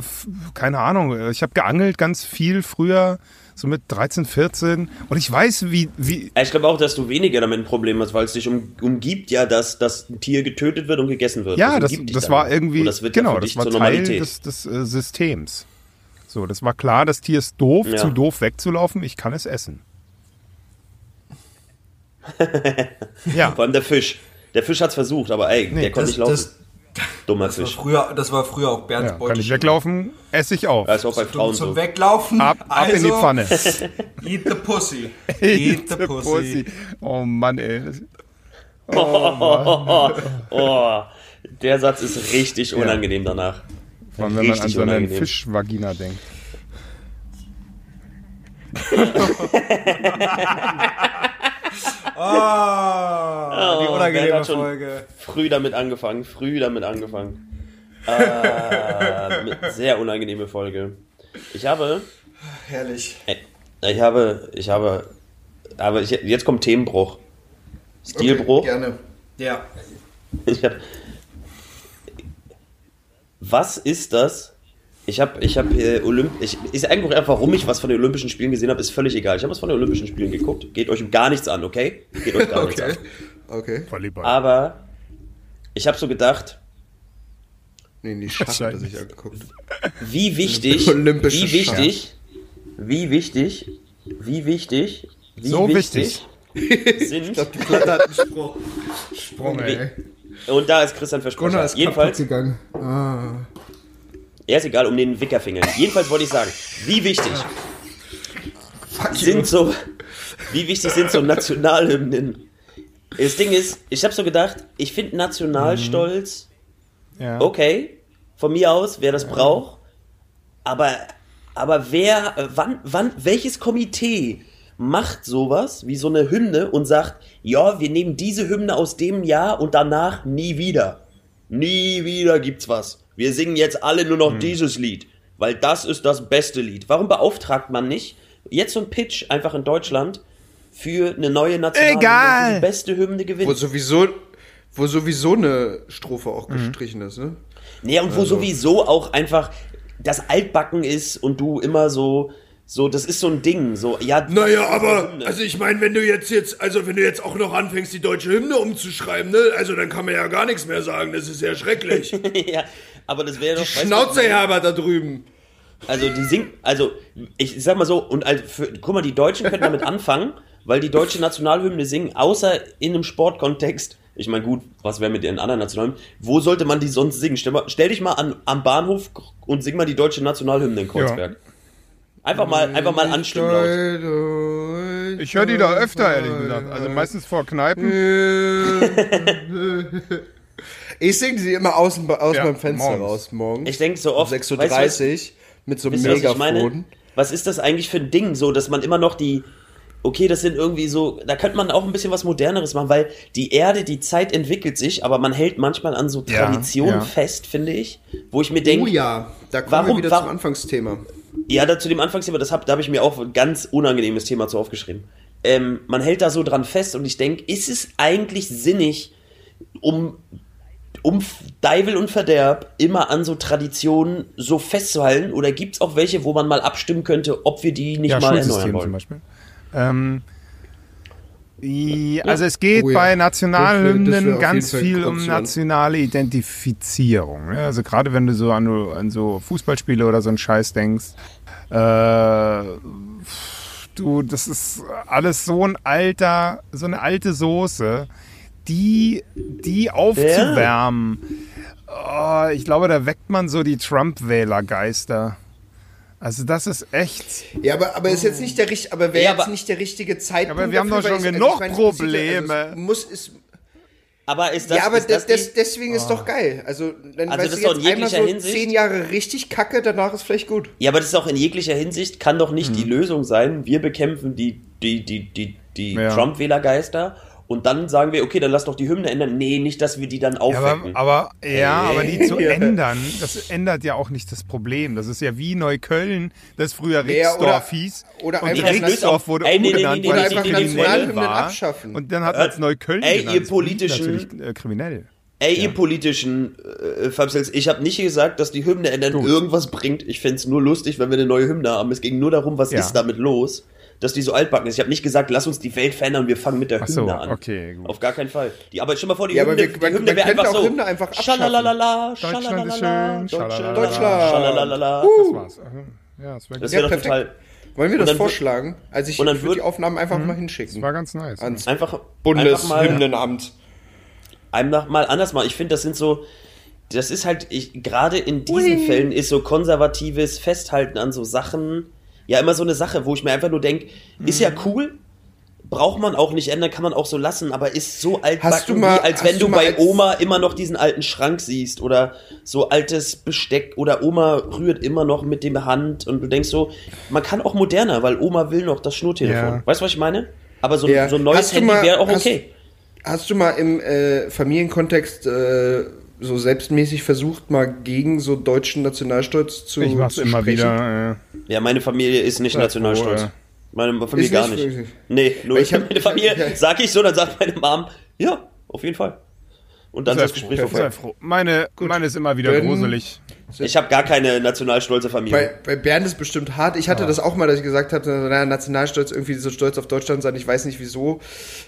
keine Ahnung, äh, ich habe geangelt ganz viel früher, so mit 13, 14 und ich weiß, wie, wie. Ich glaube auch, dass du weniger damit ein Problem hast, weil es dich um, umgibt ja, dass das Tier getötet wird und gegessen wird. Ja, das, das, das war irgendwie, das genau, ja das war Teil des, des äh, Systems. So, das war klar, das Tier ist doof, ja. zu doof wegzulaufen, ich kann es essen. ja. Vor allem der Fisch. Der Fisch hat's versucht, aber ey, nee, der konnte nicht laufen. Das, Dummer das Fisch. War früher, das war früher auch Bernd ja, Kann ich weglaufen, esse ich auf. Das ist auch bei Frauen zum so. Weglaufen. Ab, ab also, in die also, Pfanne. Eat the pussy. Eat, eat the, the pussy. pussy. Oh Mann, ey. Oh, Mann. oh, der Satz ist richtig unangenehm ja. danach. Vor allem, wenn man an so eine Fischvagina denkt. Ah, die Oh, unangenehme Bernd hat schon Folge. Früh damit angefangen, früh damit angefangen. Äh, sehr unangenehme Folge. Ich habe, Herrlich. ich habe, ich habe, aber ich, jetzt kommt Themenbruch. Stilbruch. Gerne. Ja. Ich hab, was ist das? Ich habe, ich habe äh, Olymp, ich, ist eigentlich einfach, warum ich was von den Olympischen Spielen gesehen habe, ist völlig egal. Ich habe was von den Olympischen Spielen geguckt. Geht euch gar nichts an, okay? Geht euch gar nichts Okay. an. Okay. Volleyball. Aber ich habe so gedacht, Nee, die Schach hat er sich angeguckt. wie wichtig, Olympische wie wichtig, wie wichtig, wie wichtig, wie So wichtig, sind, Ich glaube, die Platte hat einen. Sprung, wie- ey. und da ist Christian Gunnar Versprecher. ist Jedenfalls, gegangen. Ah. Er ist egal, um den Wickerfinger. Jedenfalls wollte ich sagen, wie wichtig sind so, wie wichtig sind so Nationalhymnen? Das Ding ist, ich habe so gedacht, ich finde Nationalstolz Ja. okay, von mir aus, wer das braucht, aber, aber wer, wann, wann, welches Komitee macht sowas wie so eine Hymne und sagt, ja, wir nehmen diese Hymne aus dem Jahr und danach nie wieder. Nie wieder gibt's was. Wir singen jetzt alle nur noch dieses Lied, weil das ist das beste Lied. Warum beauftragt man nicht jetzt so ein Pitch einfach in Deutschland für eine neue Nationalhymne, Egal. die die beste Hymne Wo gewinnt? sowieso, wo sowieso eine Strophe auch gestrichen ist, ne? Nee, und wo sowieso auch einfach das Altbacken ist und du immer so, so, das ist so ein Ding, so, ja. Naja, aber, Hymne. also ich meine, wenn du jetzt jetzt, also wenn du jetzt auch noch anfängst, die deutsche Hymne umzuschreiben, ne, also dann kann man ja gar nichts mehr sagen, das ist ja schrecklich. ja, aber das wäre doch. du, Schnauze, Herbert, da drüben. Also die singen, also ich sag mal so, und also für, guck mal, die Deutschen können damit anfangen, weil die deutsche Nationalhymne singen, außer in einem Sportkontext. Ich meine, gut, was wäre mit den anderen Nationalhymnen? Wo sollte man die sonst singen? Stell, mal, stell dich mal an, am Bahnhof und sing mal die deutsche Nationalhymne in Kreuzberg. Einfach mal, einfach mal anstimmen laut. Ich höre die da öfter, ehrlich gesagt. Also meistens vor Kneipen. Ich singe sie immer aus, aus Ja, meinem Fenster morgens. raus morgens. Ich denke so um oft, 6.30 Uhr weißt du, mit so einem? Megafon. Was ist das eigentlich für ein Ding, so, dass man immer noch die, okay, das sind irgendwie so, da könnte man auch ein bisschen was Moderneres machen, weil die Erde, die Zeit entwickelt sich, aber man hält manchmal an so Ja, Traditionen ja. fest, finde ich, wo ich mir denke, Oh ja, da kommen Warum- wir wieder warum- zum Anfangsthema. ja, da zu dem Anfangsthema, das hab, da habe ich mir auch ein ganz unangenehmes Thema zu aufgeschrieben. Ähm, man hält da so dran fest und ich denke, ist es eigentlich sinnig, um, um Deivel und Verderb immer an so Traditionen so festzuhalten? Oder gibt es auch welche, wo man mal abstimmen könnte, ob wir die nicht Ja, mal erneuern Schulsystem zum wollen? Beispiel. Ähm, also es geht Oh ja. bei Das wär- das Nationalhymnen ganz viel um nationale Identifizierung. ne? Also gerade wenn du so an, an so Fußballspiele oder so einen Scheiß denkst, äh, du, das ist alles so ein alter, so eine alte Soße, die, die aufzuwärmen. Oh, ich glaube, da weckt man so die Trump-Wählergeister. Also das ist echt. Ja, aber, aber ist jetzt nicht der richtige, aber wäre Ja, jetzt nicht der richtige Zeitpunkt. Aber wir haben dafür, doch schon es- genug es passiert- also Probleme. es muss, es, Aber ist das, ja, aber ist das, die, deswegen ist doch geil. Also, dann Also weißt das du ist jetzt in einmal so jeglicher Hinsicht- zehn Jahre richtig kacke, danach ist vielleicht gut. ja, aber das ist auch in jeglicher Hinsicht, kann doch nicht die Mhm. Lösung sein. Wir bekämpfen die, die, die, die, die Ja. Trump-Wählergeister und dann sagen wir, okay, dann lass doch die Hymne ändern. Nee, nicht, dass wir die dann Ja, aufwecken. aber, aber, ja, aber die zu ändern, das ändert ja auch nicht das Problem. Das ist ja wie Neukölln, das früher Ja, oder- Rixdorf hieß. oder und einfach Rixdorf wurde Ey, nee, nee, umbenannt, nee, weil nee, es nee, nee, nee, kriminell war. abschaffen. Und dann hat man es Neukölln Ey, genannt. ihr politischen- Natürlich äh, kriminell. Ey, ihr politischen äh, Fabsels, ich habe nicht gesagt, dass die Hymne ändern Gut. irgendwas bringt. Ich fänd's nur lustig, wenn wir eine neue Hymne haben. Es ging nur darum, was Ja. ist damit los, dass die so altbacken ist. Ich habe nicht gesagt, lass uns die Welt verändern und wir fangen mit der Ach so, Hymne an. okay, gut. Auf gar keinen Fall. Die, aber stell mal vor, die Ja, aber Hymne, wir- die man- Hymne wäre einfach auch so. Hymne einfach abschaffen. Schalalala, Deutschland ist schalalala, schön, Deutschland, schalalala. Deutschland. schalalala. Das war's. Ja, das wäre Ja, doch perfekt. total. Wollen wir das vorschlagen? Also ich, und dann ich würde die Aufnahmen einfach Mhm. mal hinschicken. das war ganz nice. Ans Einfach, Bundeshymnenamt. einfach mal anders mal. Ich finde, das sind so, das ist halt, gerade in diesen Fällen ist so konservatives Festhalten an so Sachen ja immer so eine Sache, wo ich mir einfach nur denke, ist ja cool, braucht man auch nicht ändern, kann man auch so lassen, aber ist so altbacken, mal- wie als wenn du du bei Oma immer noch diesen alten Schrank siehst oder so altes Besteck oder Oma rührt immer noch mit dem Hand und du denkst so, man kann auch moderner, weil Oma will noch das Schnurtelefon. Ja. Weißt du, was ich meine? Aber so, Ja. so ein neues Handy wäre auch hast- okay. Hast du mal im äh, Familienkontext äh, so selbstmäßig versucht, mal gegen so deutschen Nationalstolz zu Ich mach's zu immer sprechen? wieder. Äh, Ja, meine Familie ist nicht Ja, nationalstolz. wo, äh, Meine Familie Ist gar nicht nicht. wirklich? Nee, nur ich hab- meine Familie, ich hab- sag ich so, dann sagt meine Mom, ja, auf jeden Fall. Und dann ist sei das froh, Gespräch sei vorbei. froh. Meine, meine ist immer wieder Dann- gruselig. Ich habe gar keine nationalstolze Familie. Bei, bei Bernd ist bestimmt hart. Ich hatte das auch mal, dass ich gesagt habe, naja, Nationalstolz, irgendwie so stolz auf Deutschland sein, ich weiß nicht wieso.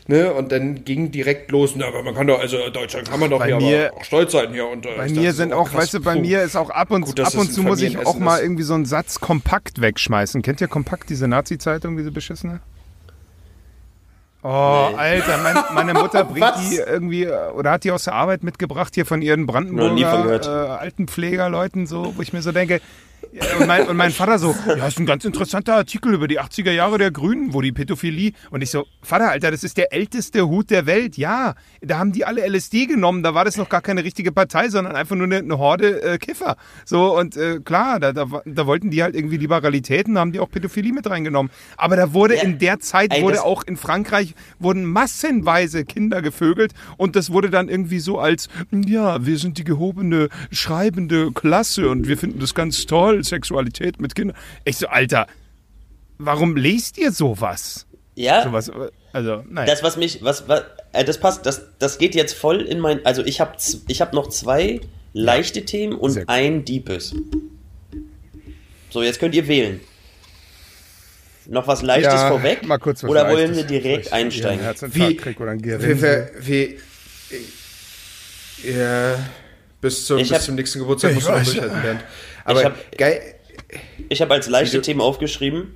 Ne? Und dann ging direkt los, na, aber man kann doch, also Deutschland kann man doch Bei hier mir- aber auch stolz sein hier. Und, äh, Bei mir dachte sind so, auch, krass, weißt du, bei puh. mir ist auch ab und, Gut, ab und zu muss ich auch mal ist. irgendwie so einen Satz kompakt wegschmeißen. Kennt ihr kompakt diese Nazi-Zeitung, diese beschissene? Oh, Alter, mein, meine Mutter bringt die irgendwie, oder hat die aus der Arbeit mitgebracht hier von ihren Brandenburger äh, Altenpflegerleuten, so, wo ich mir so denke, ja, und, mein, und mein Vater so, ja, ist ein ganz interessanter Artikel über die 80er Jahre der Grünen, wo die Pädophilie. Und ich so, Vater, Alter, das ist der älteste Hut der Welt. Ja, da haben die alle LSD genommen. Da war das noch gar keine richtige Partei, sondern einfach nur eine, eine Horde äh, Kiffer. So, und äh, klar, da, da, da wollten die halt irgendwie Liberalitäten, da haben die auch Pädophilie mit reingenommen. Aber da wurde Ja. in der Zeit, Ey, wurde auch in Frankreich, wurden massenweise Kinder gevögelt. Und das wurde dann irgendwie so als, ja, wir sind die gehobene, schreibende Klasse und wir finden das ganz toll, Sexualität mit Kindern. Ich so, Alter, warum lest ihr sowas? Ja, Sowas, also, nein. das was mich, was, was äh, das passt, das, das geht jetzt voll in mein, also ich habe ich hab noch zwei leichte Themen und Sehr ein deepes. So, jetzt könnt ihr wählen. Noch was Leichtes Ja, vorweg? Mal kurz was oder wollen Leichtes, wir direkt ich einsteigen? Wie- oder ein Wie, wie, wie, ja, bis zum, Ich bis hab- zum nächsten Geburtstag Ich musst du noch weiß. durchhalten, Bernd. Aber hab- Ich habe als leichte Themen aufgeschrieben,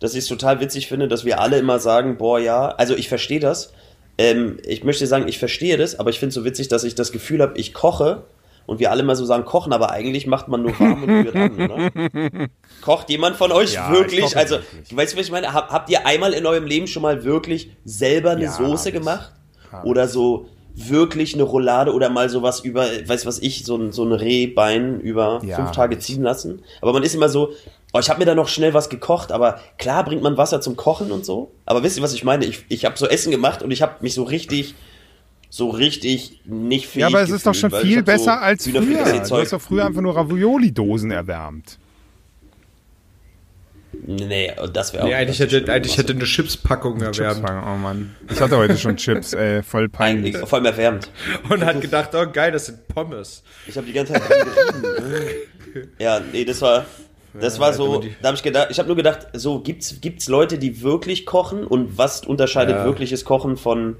dass ich es total witzig finde, dass wir alle immer sagen, boah, ja, also ich verstehe das. Ähm, ich möchte sagen, ich verstehe das, aber ich finde es so witzig, dass ich das Gefühl habe, ich koche und wir alle immer so sagen, kochen, aber eigentlich macht man nur warm und rührt an, oder? Kocht jemand von euch Ja, ich wirklich? Also, wirklich. weißt du, was ich meine? Hab, habt ihr einmal in eurem Leben schon mal wirklich selber eine Ja, Soße hab gemacht? Hab Oder so wirklich eine Roulade oder mal sowas über, weiß was ich, so ein, so ein Rehbein über Ja, fünf Tage ziehen lassen? Aber man ist immer so, oh, ich habe mir da noch schnell was gekocht, aber klar bringt man Wasser zum Kochen und so. Aber wisst ihr, was ich meine? Ich, ich habe so Essen gemacht und ich habe mich so richtig, so richtig nicht fähig Ja, aber es ist doch schon viel hab so besser als früher. Du hast doch früher einfach nur Ravioli-Dosen erwärmt. Nee, das wäre auch. nee, eigentlich hätte, eigentlich hätte eine Chipspackung Chips erwärmt. fangen, oh Mann. Ich hatte heute schon Chips, ey, voll peinlich. eigentlich, vor allem erwärmt. Und hat gedacht, oh geil, das sind Pommes. Ich habe die ganze Zeit ja, nee, das war das war so, da habe ich gedacht, ich habe nur gedacht, so gibt's gibt's Leute, die wirklich kochen und was unterscheidet Ja. wirkliches Kochen von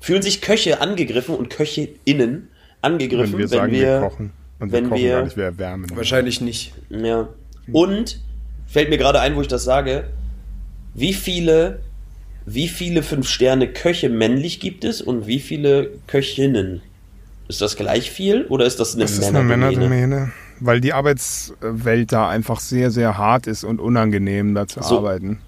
fühlen sich Köche angegriffen und Köchinnen angegriffen, Wenn wir sagen, wir, kochen. Und wir wenn kochen wir- gar nicht, wir erwärmen. Wahrscheinlich nicht. Ja. Und fällt mir gerade ein, wo ich das sage, wie viele wie viele fünf Sterne Köche männlich gibt es und wie viele Köchinnen? Ist das gleich viel oder ist das eine Das ist eine Männerdomäne? Männerdomäne. Weil die Arbeitswelt da einfach sehr, sehr hart ist und unangenehm, da zu So. arbeiten.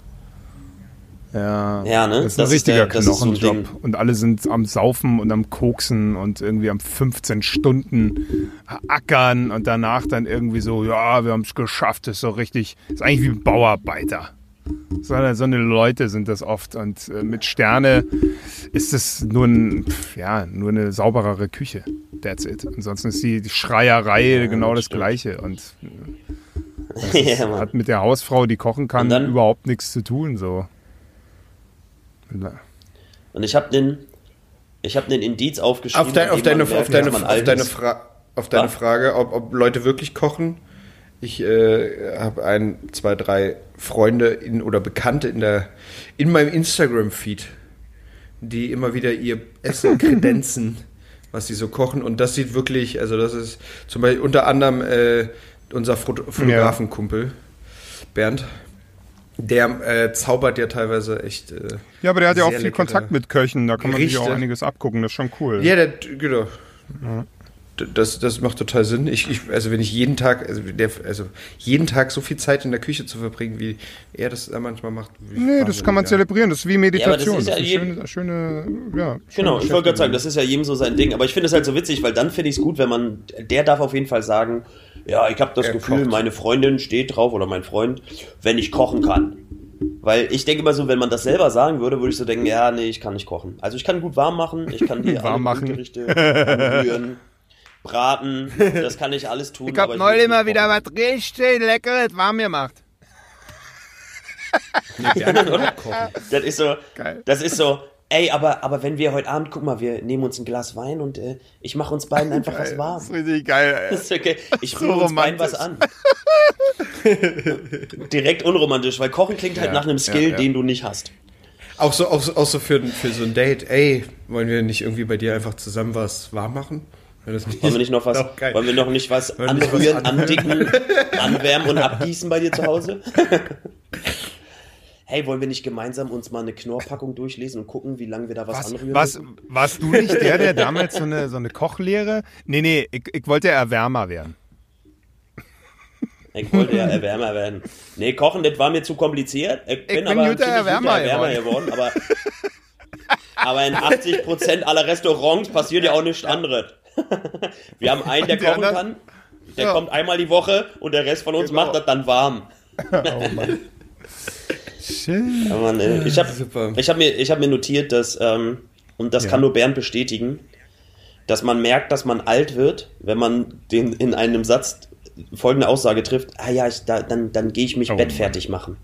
Ja, Ja, ne? das ist ein Das ist richtiger der- das ist so ein Knochenjob. Und alle sind am Saufen und am Koksen und irgendwie am 15 Stunden ackern und danach dann irgendwie so, ja, wir haben es geschafft, das ist so richtig, ist eigentlich wie Bauarbeiter. So, eine- so eine Leute sind das oft und äh, mit Sterne ist es nur, ein, ja, nur eine sauberere Küche. That's it. Ansonsten ist die, Schreierei genau das stimmt. Gleiche und ja, Mann. hat mit der Hausfrau, die kochen kann, dann- überhaupt nichts zu tun. So. Und ich habe den, ich habe den Indiz aufgeschrieben. Auf, dein, auf, deine, auf, deine, auf. Fra auf deine? Frage, ob, ob Leute wirklich kochen. Ich äh, habe ein, zwei, drei Freunde in, oder Bekannte in, der, in meinem Instagram-Feed, die immer wieder ihr Essen kredenzen, was sie so kochen. Und das sieht wirklich, also das ist zum Beispiel unter anderem äh, unser Foto Fotografenkumpel, Bernd. Der äh, zaubert ja teilweise echt. Äh, Ja, aber der hat ja auch viel Kontakt mit Köchen, da kann man sich auch Gerichte. einiges abgucken, das ist schon cool. Ja, der, genau. D- Das, das macht total Sinn. Ich, ich, also wenn ich jeden Tag, also, der, also jeden Tag so viel Zeit in der Küche zu verbringen, wie er das da manchmal macht. Nee, das kann man ja. zelebrieren. Das ist wie Meditation. ja das ist jedem- eine schöne, schöne, ja. Genau, schöne ich wollte gerade sagen, das ist ja jedem so sein Ding. Aber ich finde es halt so witzig, weil dann finde ich es gut, wenn man, der darf auf jeden Fall sagen, ja, ich habe das Er Gefühl, kocht. meine Freundin steht drauf oder mein Freund, wenn ich kochen kann. Weil ich denke immer so, wenn man das selber sagen würde, würde ich so denken, ja, nee, ich kann nicht kochen. Also ich kann gut warm machen, ich kann die Warm machen. Gerichte rühren, braten, das kann ich alles tun. Ich hab aber neulich mal wieder was richtig Leckeres warm gemacht. Das ist so, Geil. das ist so, ey, aber, aber wenn wir heute Abend, guck mal, wir nehmen uns ein Glas Wein und äh, ich mache uns beiden einfach was warm. Das ist richtig geil. Ey. Das ist okay. Ich So rühre uns beiden was an. Direkt unromantisch, weil Kochen klingt halt Ja, nach einem Skill, ja, ja. den du nicht hast. Auch so, auch, so- auch so für, für so ein Date, ey, wollen wir nicht irgendwie bei dir einfach zusammen was warm machen? Das Wollen wir nicht noch was, geil. wollen wir noch nicht was nicht anrühren, an- andicken, anwärmen und abgießen bei dir zu Hause? Hey, wollen wir nicht gemeinsam uns mal eine Knorrpackung durchlesen und gucken, wie lange wir da was, Was, anrühren was, warst du nicht der, der damals so eine, so eine Kochlehre? Nee, nee, ich, ich wollte ja Erwärmer werden. Ich wollte ja Erwärmer werden. Nee, kochen, das war mir zu kompliziert. Ich bin, bin aber guter Erwärmer Erwärmer geworden. Aber, aber in 80% aller Restaurants passiert ja auch nichts anderes. Wir haben einen, der kochen kann. Der Ja. kommt einmal die Woche und der Rest von uns Genau. macht das dann warm. Schön. Ja, Mann, ey. ich habe hab mir, ich hab mir notiert, dass, ähm, und das Ja. kann nur Bernd bestätigen, dass man merkt, dass man alt wird, wenn man den in einem Satz folgende Aussage trifft, ah ja, ich, da, dann, dann gehe ich mich Oh, bettfertig machen.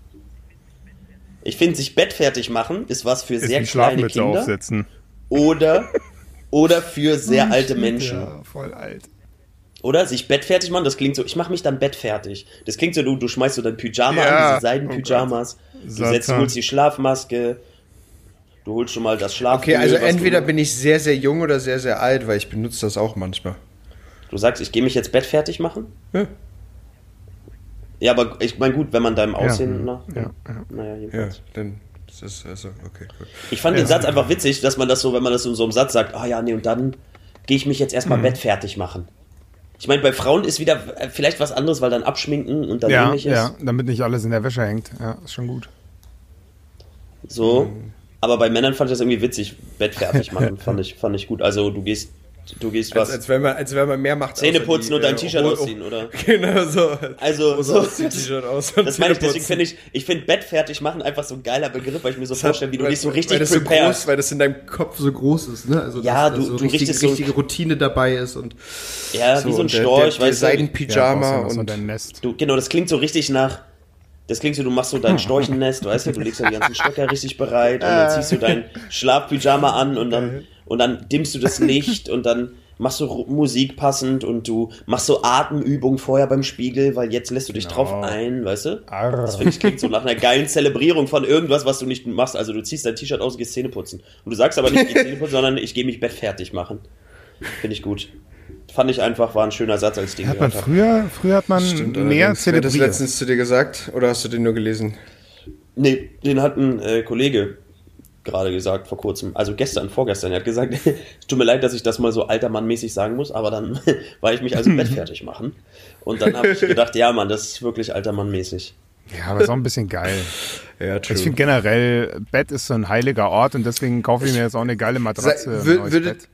Ich finde, sich bettfertig machen ist was für Ist sehr kleine Kinder aufsetzen. oder, oder für sehr alte Menschen. Ja, voll alt. Oder? Sich bettfertig machen, das klingt so, ich mache mich dann bettfertig. Das klingt so, du, du schmeißt so dein Pyjama Ja, an, diese Seidenpyjamas. Du setzt, holst die Schlafmaske. Du holst schon mal das Schlaf. Okay, also entweder bin ich sehr, sehr jung oder sehr, sehr alt, weil ich benutze das auch manchmal. Du sagst, ich gehe mich jetzt bettfertig machen? Ja. Ja, aber ich meine, gut, wenn man deinem Aussehen nach. ja, ja. Naja, Ja, jedenfalls. dann ist das also, okay, gut. Ich fand den Satz einfach witzig, dass man das so, wenn man das in so einem Satz sagt, ah ja, nee, und dann gehe ich mich jetzt erstmal Mhm. bettfertig machen. Ich meine, bei Frauen ist wieder äh, vielleicht was anderes, weil dann abschminken und dann Ja, ähnlich ist. ja, damit nicht alles in der Wäsche hängt. Ja, ist schon gut. So. Aber bei Männern fand ich das irgendwie witzig, bettfertig machen, fand ich, fand ich gut. Also du gehst, du gehst was. Als, als, wenn man, als wenn man mehr macht. Zähne putzen die, und dein äh, T-Shirt oh, oh, ausziehen, oder? Genau so. Also, Hose so, T-Shirt aus und das meine ich, deswegen finde ich, ich finde Bettfertig machen einfach so ein geiler Begriff, weil ich mir so Das vorstelle, wie du weil- dich so weil richtig das so preparest. groß, weil das in deinem Kopf so groß ist, ne? Also Ja, dass du- da so du richtig, richtest so- richtige Routine dabei ist und ja, wie so ein der, Storch, der, der weißt du? Ja, Seidenpyjama noch so und dein Nest. du. Genau, das klingt so richtig nach. Das klingt so, du machst so dein Storchennest, weißt du, du legst ja die ganzen Stöcker richtig bereit und dann ziehst du dein Schlafpyjama an und dann, und dann dimmst du das Licht und dann machst du Musik passend und du machst so Atemübungen vorher beim Spiegel, weil jetzt lässt du dich drauf ein, weißt du? Arr. Das finde ich klingt so nach einer geilen Zelebrierung von irgendwas, was du nicht machst. Also du ziehst dein T-Shirt aus und gehst Zähne putzen. Und du sagst aber nicht, ich geh Zähne putzen, sondern ich gehe mich bettfertig machen. Finde ich gut. Fand ich einfach, war ein schöner Satz, als ich den Hat man gehört habe. früher, früher hat man Stimmt, mehr allerdings. Wer hat das zelebriert. letztens zu dir gesagt oder hast du den nur gelesen? Nee, den hat ein äh, Kollege gerade gesagt vor kurzem, also gestern, vorgestern, er hat gesagt, es tut mir leid, dass ich das mal so altermannmäßig sagen muss, aber dann war ich mich also bettfertig machen. Und dann habe ich gedacht, ja Mann, das ist wirklich altermannmäßig. Ja, aber ist auch ein bisschen geil. Ja, true. Ich finde generell, Bett ist so ein heiliger Ort und deswegen kaufe ich mir jetzt auch eine geile Matratze. Sei- ein wür- neues würdet- Bett.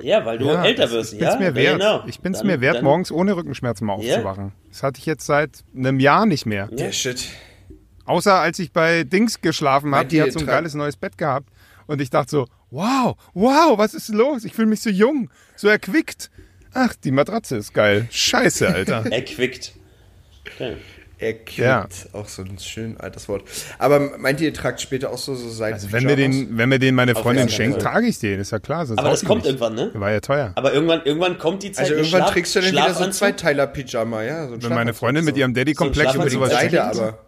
Ja, weil du Ja, älter das- wirst, ich ja? bin's mir wert. Genau. Ich bin es Dann- mir wert, dann- morgens ohne Rückenschmerzen mal Ja. aufzuwachen. Das hatte ich jetzt seit einem Jahr nicht mehr. Ja, shit. Außer als ich bei Dings geschlafen habe, die hat so ein geiles neues Bett gehabt. Und ich dachte so, wow, wow, was ist los? Ich fühle mich so jung, so erquickt. Ach, die Matratze ist geil. Scheiße, Alter. Erquickt. Okay. Erquickt. Ja. Auch so ein schön altes Wort. Aber meint ihr, ihr tragt später auch so, so Seiten Also wenn mir den, wenn mir den meine Freundin schenkt, trage ich den, ist ja klar. sonst Aber das kommt nicht. irgendwann, ne? War ja teuer. Aber irgendwann, irgendwann kommt die Zeit. Also irgendwann Schlaf- trägst du dann wieder so ein. Zweiteiler-Pyjama, ja? So Wenn meine. Freundin mit ihrem Daddy-Komplex So die sowas aber.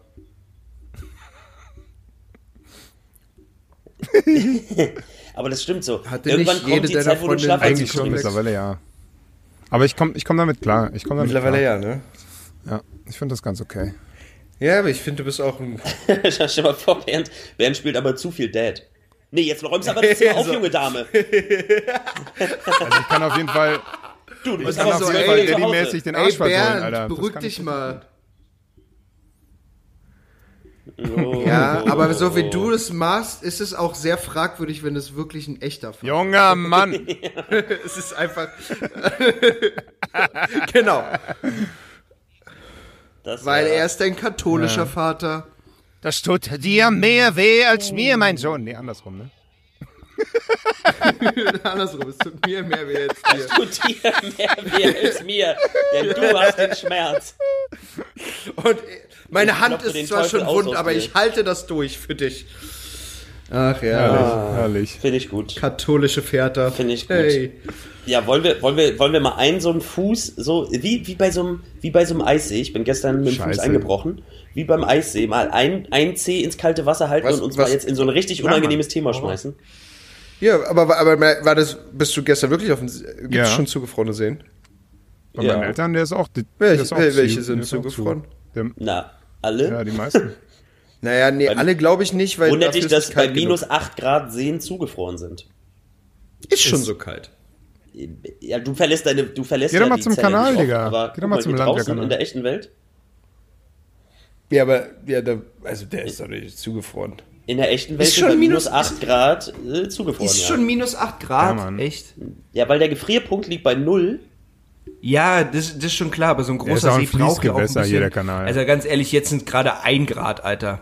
Aber das stimmt so. Hatte Irgendwann nicht kommt jede die Zeit, wo du Schlafanzug eigentlich schon mittlerweile ja. Aber ich komme ich komm damit klar. Ich komm damit Mittlerweile klar. ja, ne? Ja, ich finde das ganz okay. Ja, aber ich finde, du bist auch ein. Stell dir mal vor, Bernd, Bernd spielt aber zu viel Dad. Nee, jetzt räumst du aber das Zimmer auf, So. junge Dame. Also ich kann auf jeden Fall, Du, du bist ist aber so, ey, Daddy-mäßig den Ey Arsch versohlen, Bernd, Alter. Das beruhig dich ich mal. Oh. Ja, aber so wie du es machst, ist es auch sehr fragwürdig, wenn es wirklich ein echter Fall Junger Mann. ist. Es ist einfach. genau, Das weil er ist ein katholischer Vater. Das tut dir mehr weh als mir, mein Sohn. Nee, andersrum, ne? Andersrum, es tut mir mehr weh als dir. tut dir mehr weh als mir, denn du hast den Schmerz. Und meine Hand ist zwar Teufel schon wund, aber ich halte das durch für dich. Ach ja, Herrlich, herrlich. Finde ich gut. katholische Väter. Finde ich gut. Hey. Ja, wollen wir, wollen wir, wollen wir mal einen so einen Fuß, so wie, wie bei so einem, wie bei so einem Eissee. Ich bin gestern mit dem Fuß Scheiße. eingebrochen. Wie beim Eissee. Mal ein, ein Zeh ins kalte Wasser halten Was- und uns was- mal jetzt in so ein richtig unangenehmes Thema schmeißen. Ja, aber, aber war das, bist du gestern wirklich auf dem, See- gibt's Ja. schon zugefrorene Seen? Bei Ja. meinen Eltern, der ist auch. Der Welche- ist auch welche zu- sind ist zugefroren? zu. Na, alle? ja, die meisten. Naja, nee, alle glaube ich nicht, weil Wundert dich, ist dass es bei minus genug. 8 Grad Seen zugefroren sind. Ist schon so kalt. Ja, du verlässt deine, du verlässt Geh ja doch mal die zum Zelle Kanal, oft, Digga. Aber Geh doch mal mal zum Land, der draußen Kanal. in der echten Welt. Ja, aber ja, da, also der ist doch nicht zugefroren. In der echten Welt Ist schon minus- minus 8 Grad äh, zugefroren. Ist ja. schon minus 8 Grad, Ja, echt? ja, weil der Gefrierpunkt liegt bei 0. Ja, das, das ist schon klar, aber so ein ist großer auch ein See braucht ja auch ein bisschen. hier, der Kanal. Also ganz ehrlich, jetzt sind gerade ein Grad, Alter.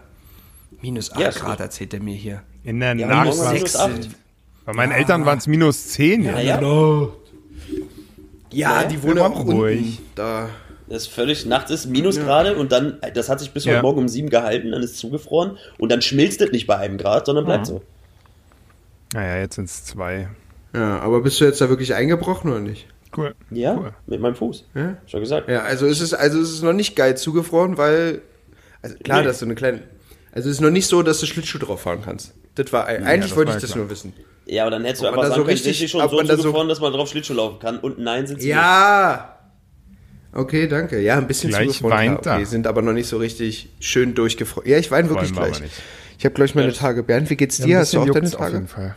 Minus 8 Ja, Grad gut. erzählt er mir hier. In der Ja, Nacht war 8. Bei meinen Eltern waren es minus 10. Ja. Ja, ja. Ja, Ja, die wohnen auch ruhig. unten. Da. Das ist völlig, nachts ist Minusgrade und dann, das hat sich bis Ja. heute Morgen um 7 gehalten, dann ist es zugefroren und dann schmilzt es nicht bei einem Grad, sondern bleibt so. Naja, jetzt sind es zwei. Ja, aber bist du jetzt da wirklich eingebrochen oder nicht? Cool. Ja, Cool. mit meinem Fuß. Ja? Schon gesagt. Ja, also es ist, also es ist noch nicht geil zugefroren, weil, also klar, Nee. dass du eine kleine, also es ist noch nicht so, dass du Schlittschuh drauf fahren kannst. Das war, eigentlich das wollte war ich das klar. nur wissen. Ja, aber dann hättest du Ob man einfach sagen so können, richtig- die schon so da so- zugefroren, dass man drauf Schlittschuh laufen kann und nein, sind sie Ja! Okay, danke. Ja, ein bisschen Gleich zugefroren. weint. Okay, sind aber noch nicht so richtig schön durchgefroren. Ja, ich weine wirklich Wollen gleich. nicht. Ich habe, glaube ich, meine Ja, Tage. Bernd, wie geht's Ja, dir? ein Hast du auch deine juckt's auf jeden Tage?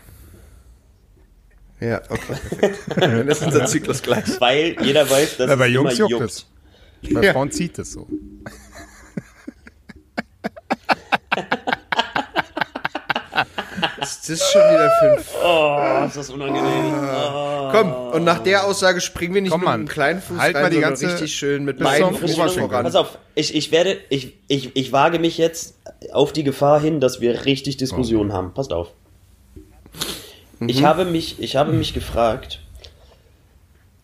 Fall. Ja, okay, perfekt. Dann ist unser Zyklus gleich. Weil jeder weiß, dass Ja, bei es Jungs immer juckt juckt. es. Bei Ja. Frauen zieht es so. Das ist schon wieder fünf. Oh, ist das unangenehm. Oh. Komm, und nach der Aussage springen wir nicht Komm, mit Mann. einem kleinen Fuß Halt rein, mal die ganze- richtig schön mit beiden Füßen voran. Pass auf, ich, ich werde, ich, ich, ich wage mich jetzt auf die Gefahr hin, dass wir richtig Diskussionen haben. Passt auf. Ich habe mich, ich habe mich gefragt,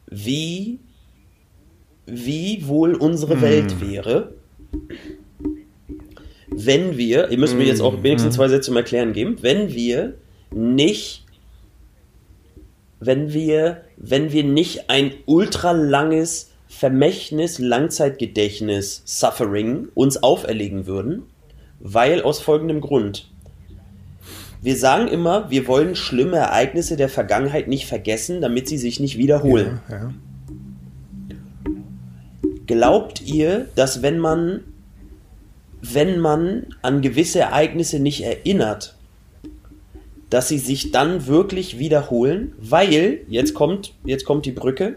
wie, wie wohl unsere Welt wäre, wenn wir, ihr müsst mir jetzt auch wenigstens zwei Sätze zum Erklären geben, wenn wir nicht, wenn wir, wenn wir nicht ein ultralanges Vermächtnis, Langzeitgedächtnis, Suffering uns auferlegen würden, weil aus folgendem Grund. Wir sagen immer, wir wollen schlimme Ereignisse der Vergangenheit nicht vergessen, damit sie sich nicht wiederholen. Ja. Glaubt ihr, dass wenn man, wenn man an gewisse Ereignisse nicht erinnert, dass sie sich dann wirklich wiederholen? Weil, jetzt kommt, jetzt kommt die Brücke,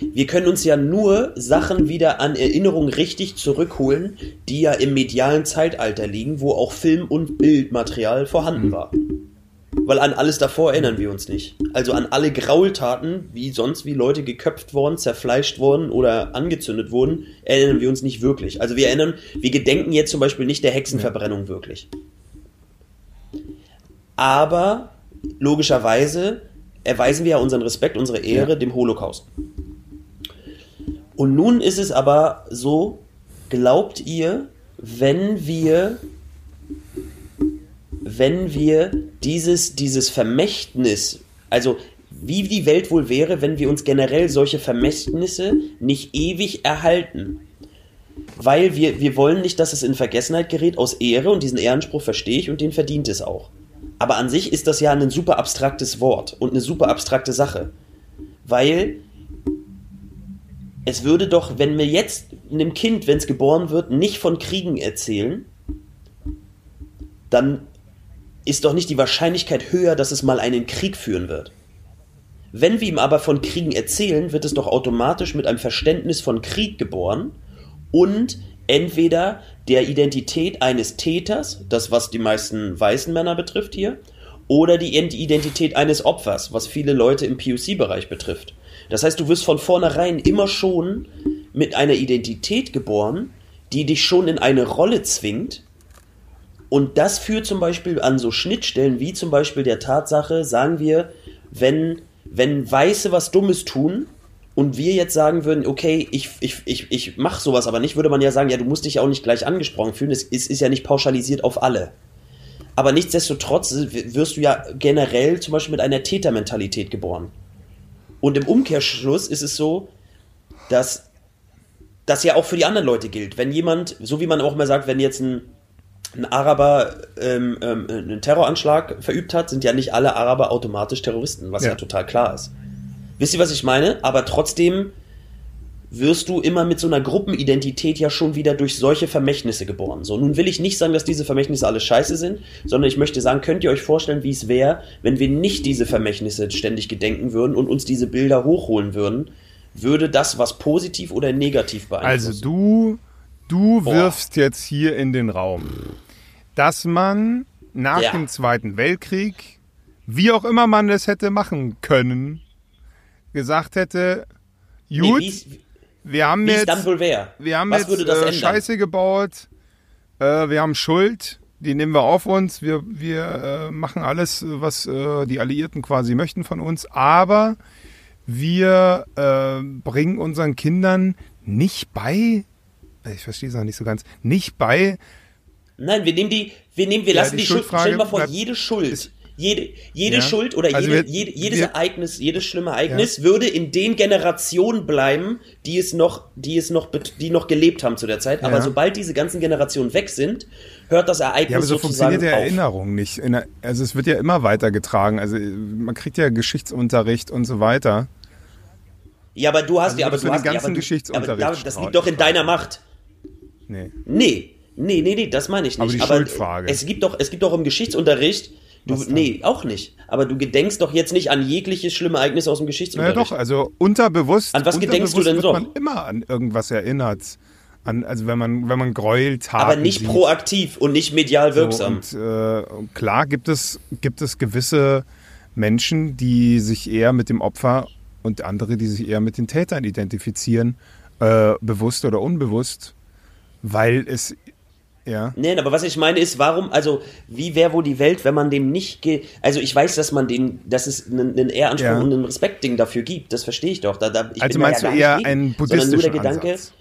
wir können uns ja nur Sachen wieder an Erinnerung richtig zurückholen, die ja im medialen Zeitalter liegen, wo auch Film- und Bildmaterial vorhanden war. Weil an alles davor erinnern wir uns nicht. Also an alle Graultaten, wie sonst wie Leute geköpft worden, zerfleischt worden oder angezündet wurden, erinnern wir uns nicht wirklich. Also wir erinnern, wir gedenken jetzt zum Beispiel nicht der Hexenverbrennung wirklich. Aber logischerweise erweisen wir ja unseren Respekt, unsere Ehre dem Holocaust. Und nun ist es aber so, glaubt ihr, wenn wir wenn wir dieses, dieses Vermächtnis, also wie die Welt wohl wäre, wenn wir uns generell solche Vermächtnisse nicht ewig erhalten. Weil wir, wir wollen nicht, dass es in Vergessenheit gerät aus Ehre und diesen Ehrenspruch verstehe ich und den verdient es auch. Aber an sich ist das ja ein super abstraktes Wort und eine super abstrakte Sache. Weil es würde doch, wenn wir jetzt einem Kind, wenn es geboren wird, nicht von Kriegen erzählen, dann ist doch nicht die Wahrscheinlichkeit höher, dass es mal einen Krieg führen wird. Wenn wir ihm aber von Kriegen erzählen, wird es doch automatisch mit einem Verständnis von Krieg geboren und entweder der Identität eines Täters, das was die meisten weißen Männer betrifft hier, oder die Identität eines Opfers, was viele Leute im POC-Bereich betrifft. Das heißt, du wirst von vornherein immer schon mit einer Identität geboren, die dich schon in eine Rolle zwingt. Und das führt zum Beispiel an so Schnittstellen wie zum Beispiel der Tatsache, sagen wir, wenn, wenn Weiße was Dummes tun und wir jetzt sagen würden, okay, ich, ich, ich, ich mache sowas aber nicht, würde man ja sagen, ja, du musst dich auch nicht gleich angesprochen fühlen, es ist, ist ja nicht pauschalisiert auf alle. Aber nichtsdestotrotz wirst du ja generell zum Beispiel mit einer Tätermentalität geboren. Und im Umkehrschluss ist es so, dass das ja auch für die anderen Leute gilt. Wenn jemand, so wie man auch mal sagt, wenn jetzt ein, ein Araber ähm, ähm, einen Terroranschlag verübt hat, sind ja nicht alle Araber automatisch Terroristen, was ja, ja total klar ist. Wisst ihr, was ich meine? Aber trotzdem wirst du immer mit so einer Gruppenidentität ja schon wieder durch solche Vermächtnisse geboren. So, nun will ich nicht sagen, dass diese Vermächtnisse alle scheiße sind, sondern ich möchte sagen, könnt ihr euch vorstellen, wie es wäre, wenn wir nicht diese Vermächtnisse ständig gedenken würden und uns diese Bilder hochholen würden, würde das was positiv oder negativ beeinflussen? Also du, du wirfst jetzt hier in den Raum, dass man nach ja. dem Zweiten Weltkrieg, wie auch immer man das hätte machen können, gesagt hätte, gut, nee, wir haben Wie jetzt, dann wohl wär? Wir haben Was jetzt äh, Scheiße gebaut. Äh, wir haben Schuld. Die nehmen wir auf uns. Wir, wir äh, machen alles, was äh, die Alliierten quasi möchten von uns. Aber wir äh, bringen unseren Kindern nicht bei, ich verstehe es noch nicht so ganz, nicht bei. Nein, wir nehmen die, wir nehmen, wir ja, lassen die, die Schuld. Stell mal vor, jede Schuld. Ist, jede, jede ja. Schuld oder also jede, wir, jede, jedes wir, Ereignis, jedes schlimme Ereignis ja. würde in den Generationen bleiben, die es noch, die es noch, die noch gelebt haben zu der Zeit. Aber ja. sobald diese ganzen Generationen weg sind, hört das Ereignis ja, aber so funktioniert ja Erinnerung nicht. Der, also es wird ja immer weitergetragen. Also man kriegt ja Geschichtsunterricht und so weiter. Ja, aber du hast also ja, aber du hast den ganzen ja, Geschichtsunterricht. Aber das liegt doch in deiner Macht. Nee. Nee. Nee, nee, nee, das meine ich nicht. Aber die aber Schuldfrage. Es gibt doch, es gibt doch im Geschichtsunterricht Du, nee, auch nicht. Aber du gedenkst doch jetzt nicht an jegliches schlimme Ereignis aus dem Geschichtsunterricht. Ja, doch, also unterbewusst. An was gedenkst du denn wird so? man immer an irgendwas erinnert. An, also wenn man, wenn man Gräueltaten Aber nicht sieht. proaktiv und nicht medial wirksam. So, und, äh, klar gibt es, gibt es gewisse Menschen, die sich eher mit dem Opfer und andere, die sich eher mit den Tätern identifizieren, äh, bewusst oder unbewusst, weil es ja. Nein, aber was ich meine ist, warum, also, wie wäre wohl die Welt, wenn man dem nicht, ge also ich weiß, dass man dem, dass es einen, einen Ehranspruch ja. und ein Respektding dafür gibt, das verstehe ich doch. Da, da, ich also meinst ja du eher gegen, einen buddhistischen Gedanke, Ansatz,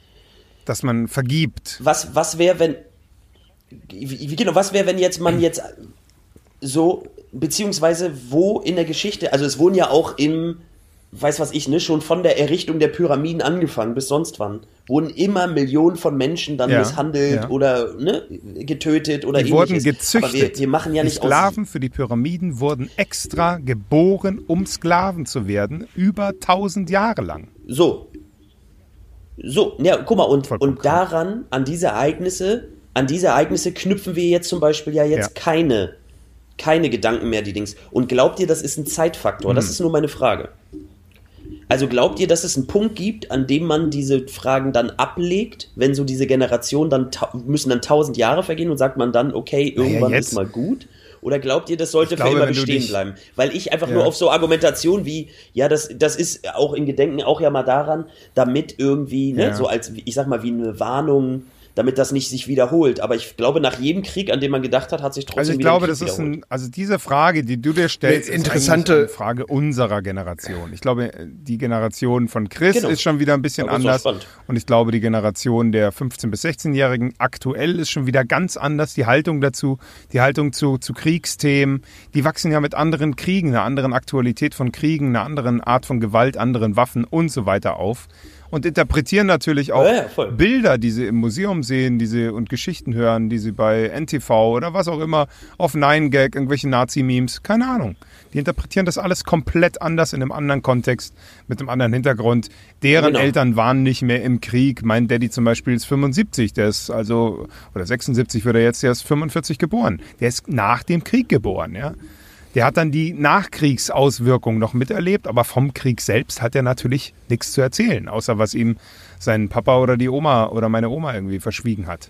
dass man vergibt? Was, was wäre, wenn, wie, genau, was wäre, wenn jetzt man jetzt so, beziehungsweise wo in der Geschichte, also es wurden ja auch im, weiß was ich, ne, schon von der Errichtung der Pyramiden angefangen bis sonst wann, wurden immer Millionen von Menschen dann ja, misshandelt ja. oder ne, getötet oder Die ähnliches. wurden gezüchtet. Wir, wir machen ja die nicht Sklaven für die Pyramiden wurden extra geboren, um Sklaven zu werden, über tausend Jahre lang. So. So, ja, guck mal, und, und daran, an diese Ereignisse, an diese Ereignisse knüpfen wir jetzt zum Beispiel ja jetzt ja. keine, keine Gedanken mehr, die Dings. Und glaubt ihr, das ist ein Zeitfaktor? Hm. Das ist nur meine Frage. Also glaubt ihr, dass es einen Punkt gibt, an dem man diese Fragen dann ablegt, wenn so diese Generation dann müssen dann tausend Jahre vergehen und sagt man dann, okay, irgendwann naja, ist mal gut? Oder glaubt ihr, das sollte glaube, für immer bestehen dich, bleiben? Weil ich einfach ja. nur auf so Argumentation wie, ja, das, das ist auch in Gedenken auch ja mal daran, damit irgendwie, ne, ja. so als, ich sag mal, wie eine Warnung, damit das nicht sich wiederholt. Aber ich glaube, nach jedem Krieg, an den man gedacht hat, hat sich trotzdem Also ich glaube, das ist ein, also diese Frage, die du dir stellst, interessante ist eine Frage unserer Generation. Ich glaube, die Generation von Chris genau. ist schon wieder ein bisschen anders. Und ich glaube, die Generation der 15- bis 16-Jährigen aktuell ist schon wieder ganz anders. Die Haltung dazu, die Haltung zu, zu Kriegsthemen, die wachsen ja mit anderen Kriegen, einer anderen Aktualität von Kriegen, einer anderen Art von Gewalt, anderen Waffen und so weiter auf und interpretieren natürlich auch ja, ja, Bilder, die sie im Museum sehen, die sie und Geschichten hören, die sie bei NTV oder was auch immer auf 9gag, irgendwelche Nazi-Memes, keine Ahnung. Die interpretieren das alles komplett anders in einem anderen Kontext, mit einem anderen Hintergrund. Deren genau. Eltern waren nicht mehr im Krieg. Mein Daddy zum Beispiel ist 75, der ist also, oder 76 wird er jetzt, der ist 45 geboren. Der ist nach dem Krieg geboren, ja. Der hat dann die Nachkriegsauswirkungen noch miterlebt, aber vom Krieg selbst hat er natürlich nichts zu erzählen, außer was ihm sein Papa oder die Oma oder meine Oma irgendwie verschwiegen hat.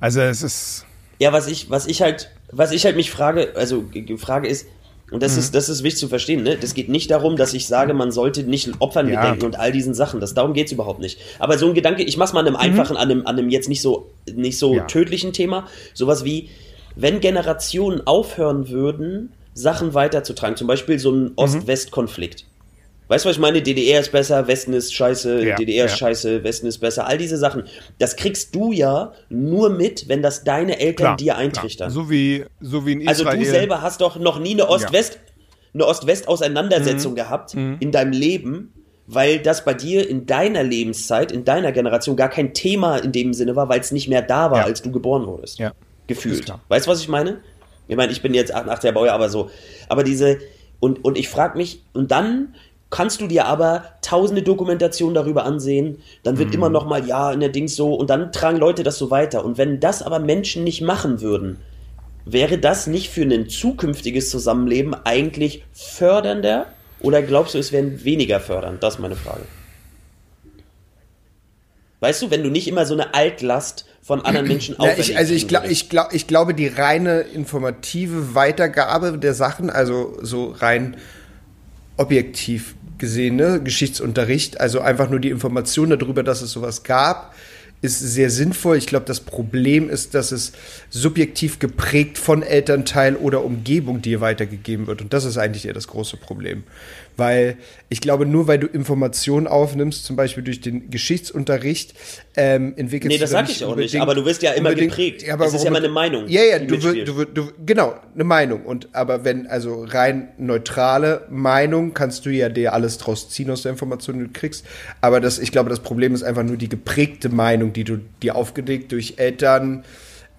Also es ist. Ja, was ich, was ich halt, was ich halt mich frage, also die Frage ist, und das, mhm. ist, das ist wichtig zu verstehen, ne? Das geht nicht darum, dass ich sage, man sollte nicht Opfern ja. gedenken und all diesen Sachen. Das, darum geht's überhaupt nicht. Aber so ein Gedanke, ich mach's mal an einem mhm. einfachen, an einem, an einem jetzt nicht so, nicht so ja. tödlichen Thema. Sowas wie, wenn Generationen aufhören würden, Sachen weiterzutragen, zum Beispiel so ein mhm. Ost-West-Konflikt. Weißt du, was ich meine? DDR ist besser, Westen ist scheiße, ja, DDR ist ja. scheiße, Westen ist besser. All diese Sachen. Das kriegst du ja nur mit, wenn das deine Eltern klar, dir eintrichtern. Klar. So wie, so wie in Israel. Also du selber hast doch noch nie eine Ost-West, ja. eine Ost-West-Auseinandersetzung mhm. gehabt mhm. in deinem Leben, weil das bei dir in deiner Lebenszeit, in deiner Generation gar kein Thema in dem Sinne war, weil es nicht mehr da war, als du geboren wurdest. Ja. Gefühlt. Weißt du, was ich meine? Ich meine, ich bin jetzt 88er Baujahr, aber so. Aber diese, und, und ich frage mich, und dann kannst du dir aber tausende Dokumentationen darüber ansehen, dann wird mhm. immer noch mal, ja, in der Dings so, und dann tragen Leute das so weiter. Und wenn das aber Menschen nicht machen würden, wäre das nicht für ein zukünftiges Zusammenleben eigentlich fördernder? Oder glaubst du, es wäre weniger fördernd? Das ist meine Frage. Weißt du, wenn du nicht immer so eine Altlast von anderen Menschen ja, ich, Also ich, glaub, ich, glaub, ich glaube, die reine informative Weitergabe der Sachen, also so rein objektiv gesehen, ne? Geschichtsunterricht, also einfach nur die Information darüber, dass es sowas gab, ist sehr sinnvoll. Ich glaube, das Problem ist, dass es subjektiv geprägt von Elternteil oder Umgebung dir weitergegeben wird. Und das ist eigentlich eher das große Problem. Weil ich glaube, nur weil du Informationen aufnimmst, zum Beispiel durch den Geschichtsunterricht, ähm, entwickelst nee, du. Nee, das sag ich auch nicht, aber du wirst ja immer geprägt. Aber das ist ja immer eine Meinung. Ja, ja, du, wirst, du, du, genau, eine Meinung. Und aber wenn, also rein neutrale Meinung, kannst du ja dir alles draus ziehen aus der Information, die du kriegst. Aber das, ich glaube, das Problem ist einfach nur die geprägte Meinung, die du dir aufgelegt durch Eltern,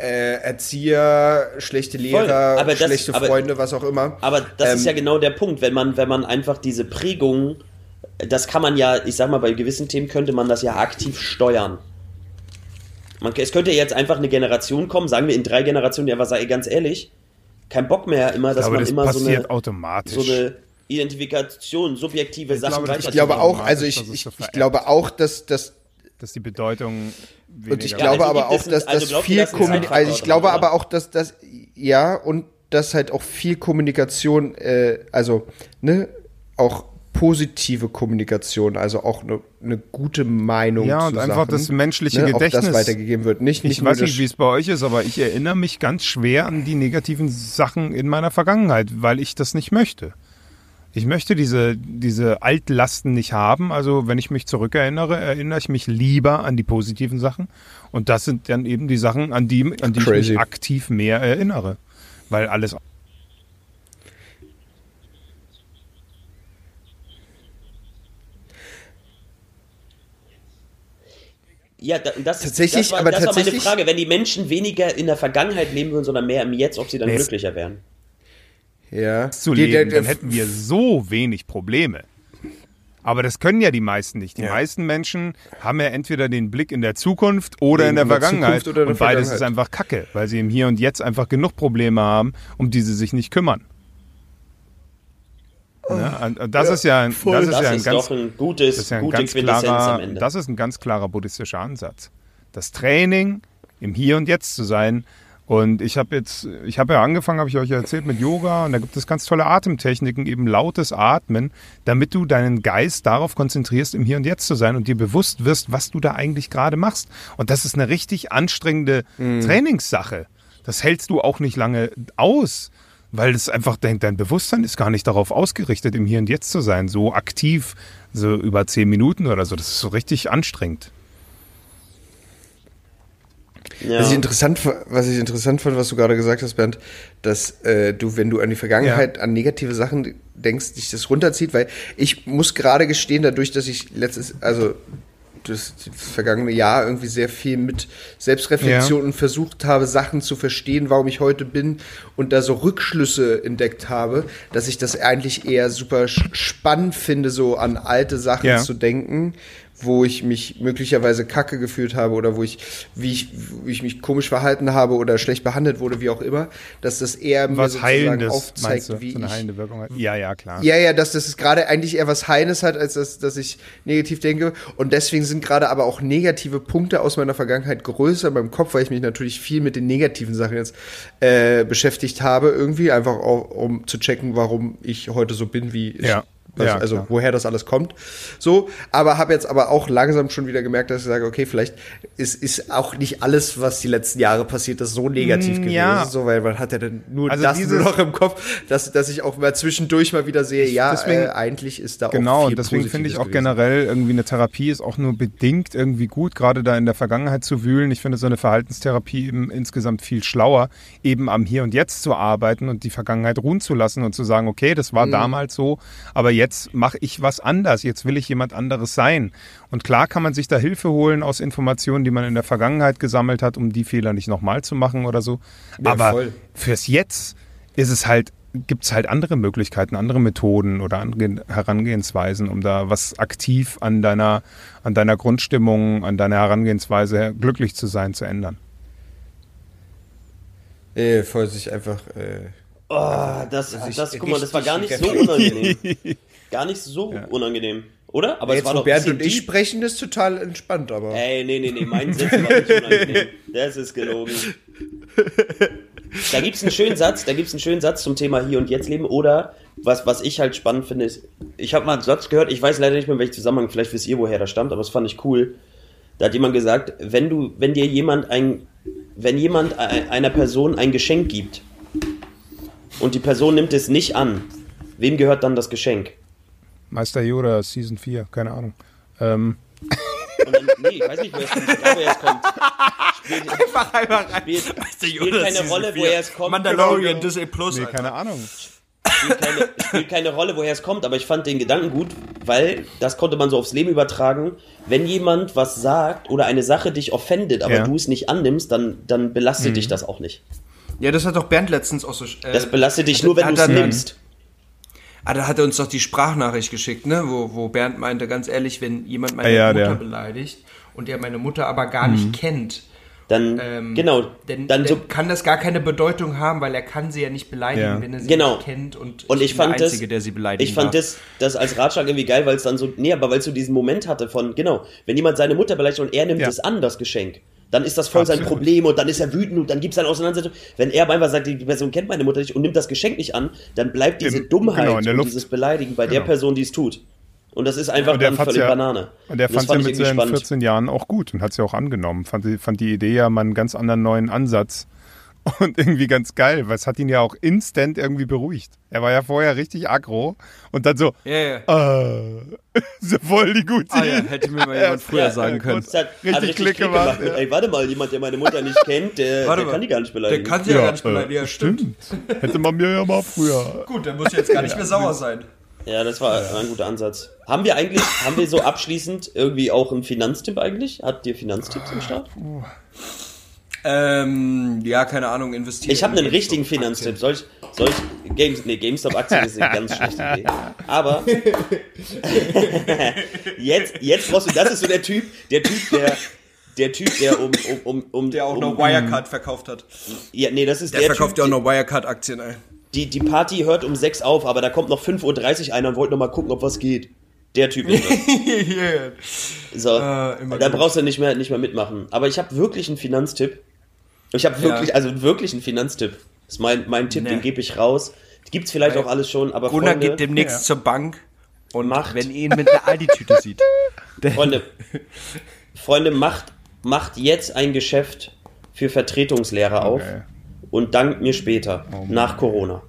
Erzieher, schlechte Lehrer, das, schlechte aber, Freunde, was auch immer. Aber das ähm, ist ja genau der Punkt, wenn man, wenn man einfach diese Prägung, das kann man ja, ich sag mal, bei gewissen Themen könnte man das ja aktiv steuern. Man, es könnte jetzt einfach eine Generation kommen, sagen wir in drei Generationen, die einfach sagen, ganz ehrlich, kein Bock mehr immer, dass glaube, man das immer so eine, automatisch. so eine Identifikation, subjektive ich Sachen glaube, Ich glaube auch, also ich, ich, ich glaube auch, dass, dass dass die Bedeutung und ich glaube aber auch, dass das viel Kommunikation, also ich glaube aber auch, dass das ja und dass halt auch viel Kommunikation, äh, also ne, auch positive Kommunikation, also auch eine ne gute Meinung. Ja, und einfach Sachen, das menschliche ne, Gedächtnis. das weitergegeben wird. Nicht, nicht ich weiß nicht, wie es bei euch ist, aber ich erinnere mich ganz schwer an die negativen Sachen in meiner Vergangenheit, weil ich das nicht möchte. Ich möchte diese, diese Altlasten nicht haben. Also wenn ich mich zurückerinnere, erinnere ich mich lieber an die positiven Sachen. Und das sind dann eben die Sachen, an die, an die ich mich aktiv mehr erinnere. Weil alles Ja, das, tatsächlich, das war, aber das tatsächlich, war meine Frage. Wenn die Menschen weniger in der Vergangenheit leben würden, sondern mehr im Jetzt, ob sie dann nee, glücklicher wären ja. zu leben, der, der, dann hätten wir so wenig Probleme. Aber das können ja die meisten nicht. Die ja. meisten Menschen haben ja entweder den Blick in der Zukunft oder in der, in der Vergangenheit. Der und beides ist einfach Kacke, weil sie im Hier und Jetzt einfach genug Probleme haben, um die sie sich nicht kümmern. Oh. Ja, das ja, ist ja, ein, das ist das ja ein ist ganz, ein gutes, das ist ja ein ganz klarer, das ist ein ganz klarer buddhistischer Ansatz. Das Training, im Hier und Jetzt zu sein, und ich habe jetzt, ich habe ja angefangen, habe ich euch erzählt, mit Yoga und da gibt es ganz tolle Atemtechniken, eben lautes Atmen, damit du deinen Geist darauf konzentrierst, im Hier und Jetzt zu sein und dir bewusst wirst, was du da eigentlich gerade machst. Und das ist eine richtig anstrengende mhm. Trainingssache. Das hältst du auch nicht lange aus, weil es einfach dein, dein Bewusstsein ist gar nicht darauf ausgerichtet, im Hier und Jetzt zu sein, so aktiv, so über zehn Minuten oder so. Das ist so richtig anstrengend. Ja. Was, ich interessant, was ich interessant fand, was du gerade gesagt hast, Bernd, dass äh, du, wenn du an die Vergangenheit, ja. an negative Sachen denkst, dich das runterzieht, weil ich muss gerade gestehen, dadurch, dass ich letztes, also das, das vergangene Jahr irgendwie sehr viel mit Selbstreflexion ja. versucht habe, Sachen zu verstehen, warum ich heute bin und da so Rückschlüsse entdeckt habe, dass ich das eigentlich eher super spannend finde, so an alte Sachen ja. zu denken, wo ich mich möglicherweise kacke gefühlt habe oder wo ich, wie ich, wie ich mich komisch verhalten habe oder schlecht behandelt wurde, wie auch immer, dass das eher mir Was sozusagen Heilendes, aufzeigt, du? wie So eine ich, heilende Wirkung hat. Ja, ja, klar. ja, ja, dass das gerade eigentlich eher was Heines hat, als dass, dass ich negativ denke. Und deswegen sind gerade aber auch negative Punkte aus meiner Vergangenheit größer in meinem Kopf, weil ich mich natürlich viel mit den negativen Sachen jetzt äh, beschäftigt habe, irgendwie, einfach auch, um zu checken, warum ich heute so bin, wie ich. Ja. Was, Ja, also woher das alles kommt. So, aber habe jetzt aber auch langsam schon wieder gemerkt, dass ich sage, okay, vielleicht ist, ist auch nicht alles, was die letzten Jahre passiert ist, so negativ Mm, gewesen. ja. So, weil man hat ja dann nur Also das dieses- nur noch im Kopf, dass, dass ich auch mal zwischendurch mal wieder sehe, ja, deswegen- äh, eigentlich ist da auch Genau, viel und deswegen finde ich auch gewesen. generell irgendwie eine Therapie ist auch nur bedingt irgendwie gut, gerade da in der Vergangenheit zu wühlen. Ich finde so eine Verhaltenstherapie eben insgesamt viel schlauer, eben am Hier und Jetzt zu arbeiten und die Vergangenheit ruhen zu lassen und zu sagen, okay, das war damals so, aber jetzt mache ich was anders, jetzt will ich jemand anderes sein. Und klar kann man sich da Hilfe holen aus Informationen, die man in der Vergangenheit gesammelt hat, um die Fehler nicht nochmal zu machen oder so. Ja, aber voll. fürs Jetzt ist es halt, gibt es halt andere Möglichkeiten, andere Methoden oder andere Herangehensweisen, um da was aktiv an deiner, an deiner Grundstimmung, an deiner Herangehensweise glücklich zu sein, zu ändern. Äh, voll sich einfach, äh, Oh, das, ich das, guck mal, das war gar nicht so unangenehm. Gar nicht so unangenehm, oder? Aber jetzt es war doch Bernd und ich bisschen sprechen, ist total entspannt, aber. Ey, nee, nee, nee, mein Satz war nicht unangenehm. Das ist gelogen. Da gibt's einen schönen Satz, da gibt's einen schönen Satz zum Thema Hier und Jetzt leben oder was, was ich halt spannend finde, ist, ich habe mal einen Satz gehört, ich weiß leider nicht mehr, in welchem Zusammenhang, vielleicht wisst ihr, woher das stammt, aber das fand ich cool. Da hat jemand gesagt, wenn du, wenn dir jemand ein, wenn jemand ei- einer Person ein Geschenk gibt und die Person nimmt es nicht an, wem gehört dann das Geschenk? Meister Yoda, Season 4, keine Ahnung. Ähm, Und dann, nee, ich weiß nicht, woher es kommt, egal, woher es kommt. Spielt, Einfach einmal rein. spielt, Meister spielt Yoda keine Season Rolle, 4. woher es kommt. Mandalorian, Genau. Disney Plus. nee, keine Ahnung. spielt keine, spielt keine Rolle, woher es kommt, aber ich fand den Gedanken gut, weil das konnte man so aufs Leben übertragen. Wenn jemand was sagt oder eine Sache dich offendet, aber Ja. du es nicht annimmst, dann, dann belastet dich das auch nicht. Ja, das hat doch Bernd letztens auch so. Äh, Das belastet dich nur, wenn du es dann- nimmst. Ah, da hat er uns doch die Sprachnachricht geschickt, ne? Wo, wo Bernd meinte, ganz ehrlich, wenn jemand meine Ah, ja, Mutter der. beleidigt und er meine Mutter aber gar nicht kennt, Dann, ähm, genau, dann, dann so, kann das gar keine Bedeutung haben, weil er kann sie ja nicht beleidigen, Ja. wenn er sie Genau. nicht kennt und, Und ich bin fand der das, Einzige, der sie beleidigen ich fand darf. das, das als Ratschlag irgendwie geil, weil es dann so, nee, aber weil es so diesen Moment hatte von, genau, wenn jemand seine Mutter beleidigt und er nimmt Ja. es an, das Geschenk, dann ist das voll sein Absolut. Problem und dann ist er wütend und dann gibt es eine Auseinandersetzung. Wenn er aber einfach sagt, die Person kennt meine Mutter nicht und nimmt das Geschenk nicht an, dann bleibt diese Im- Dummheit genau, der und dieses Beleidigen bei der Genau. Person, die es tut. Und das ist einfach Und der dann völlig ja, Banane. Und der fand ja ich mit seinen spannend. 14 Jahren auch gut und hat es ja auch angenommen. Fand, fand die Idee ja mal einen ganz anderen neuen Ansatz. Und irgendwie ganz geil, weil es hat ihn ja auch instant irgendwie beruhigt. Er war ja vorher richtig aggro und dann so, Ja, ja. äh, so voll die gute Ah ja, hätte mir mal jemand früher Ja, sagen können. Hat, Richtig hat richtig Klick Klick gemacht, gemacht. ja. Ey, warte mal, jemand, der meine Mutter nicht kennt, der, Warte der mal. kann die gar nicht Der beleidigen. kann sie ja, gar nicht beleidigen. Ja, stimmt. Hätte man mir ja mal früher. Gut, der muss jetzt gar nicht mehr sauer sein. Ja, das war ein guter Ansatz. Haben wir eigentlich, haben wir so abschließend irgendwie auch einen Finanztipp eigentlich? Habt ihr Finanztipps im Start? Ähm, ja, keine Ahnung, investieren. Ich habe einen in richtigen Finanztipp. Soll ich, soll ich, Games, nee, GameStop-Aktien ist eine ganz schlechte Idee. Aber, jetzt, jetzt brauchst du, das ist so der Typ, der Typ, der, der Typ, der um, um, um, um Der auch um, noch Wirecard verkauft hat. Ja, nee, das ist Der der, verkauft ja auch noch Wirecard-Aktien, ey. die, die Party hört um 6 auf, aber da kommt noch 5.30 Uhr einer und wollte noch mal gucken, ob was geht. Der Typ ist das. So, Äh, immer da gut. brauchst du nicht mehr, nicht mehr mitmachen. Aber ich habe wirklich einen Finanztipp. Ich habe wirklich, Ja. also wirklich einen Finanztipp. Das ist mein, mein Tipp, Nee. den gebe ich raus. Gibt's vielleicht auch alles schon, aber Gunnar Freunde, geht demnächst zur Bank und Macht. wenn ihn mit einer Aldi-Tüte sieht. Freunde, Freunde, macht, macht jetzt ein Geschäft für Vertretungslehrer auf Okay. und dankt mir später, Oh nach Corona.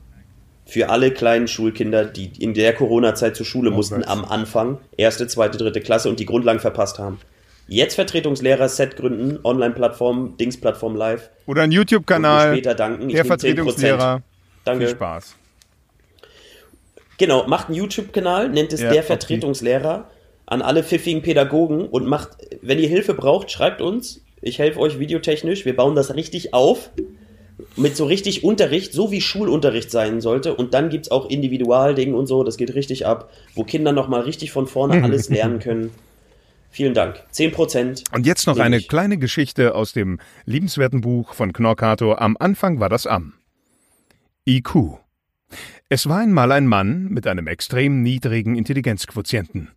Für alle kleinen Schulkinder, die in der Corona-Zeit zur Schule mussten, Gott. am Anfang, erste, zweite, dritte Klasse und die Grundlagen verpasst haben. Jetzt Vertretungslehrer, Set gründen, Online-Plattform, Dings-Plattform live. Oder ein Und mir YouTube-Kanal. später danken. Ich Der nehm 10%. Vertretungslehrer. Danke. Viel Spaß. Genau, macht einen YouTube-Kanal, nennt es Ja, der. Vertretungslehrer an alle pfiffigen Pädagogen und macht, wenn ihr Hilfe braucht, schreibt uns. Ich helfe euch videotechnisch. Wir bauen das richtig auf. Mit so richtig Unterricht, so wie Schulunterricht sein sollte. Und dann gibt's auch Individualding und so. Das geht richtig ab, wo Kinder nochmal richtig von vorne alles lernen können. Vielen Dank. 10%. Und jetzt noch eine ich. kleine Geschichte aus dem liebenswerten Buch von Knorkato. Am Anfang war das Am. IQ. Es war einmal ein Mann mit einem extrem niedrigen Intelligenzquotienten.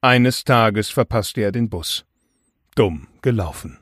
Eines Tages verpasste er den Bus. Dumm gelaufen.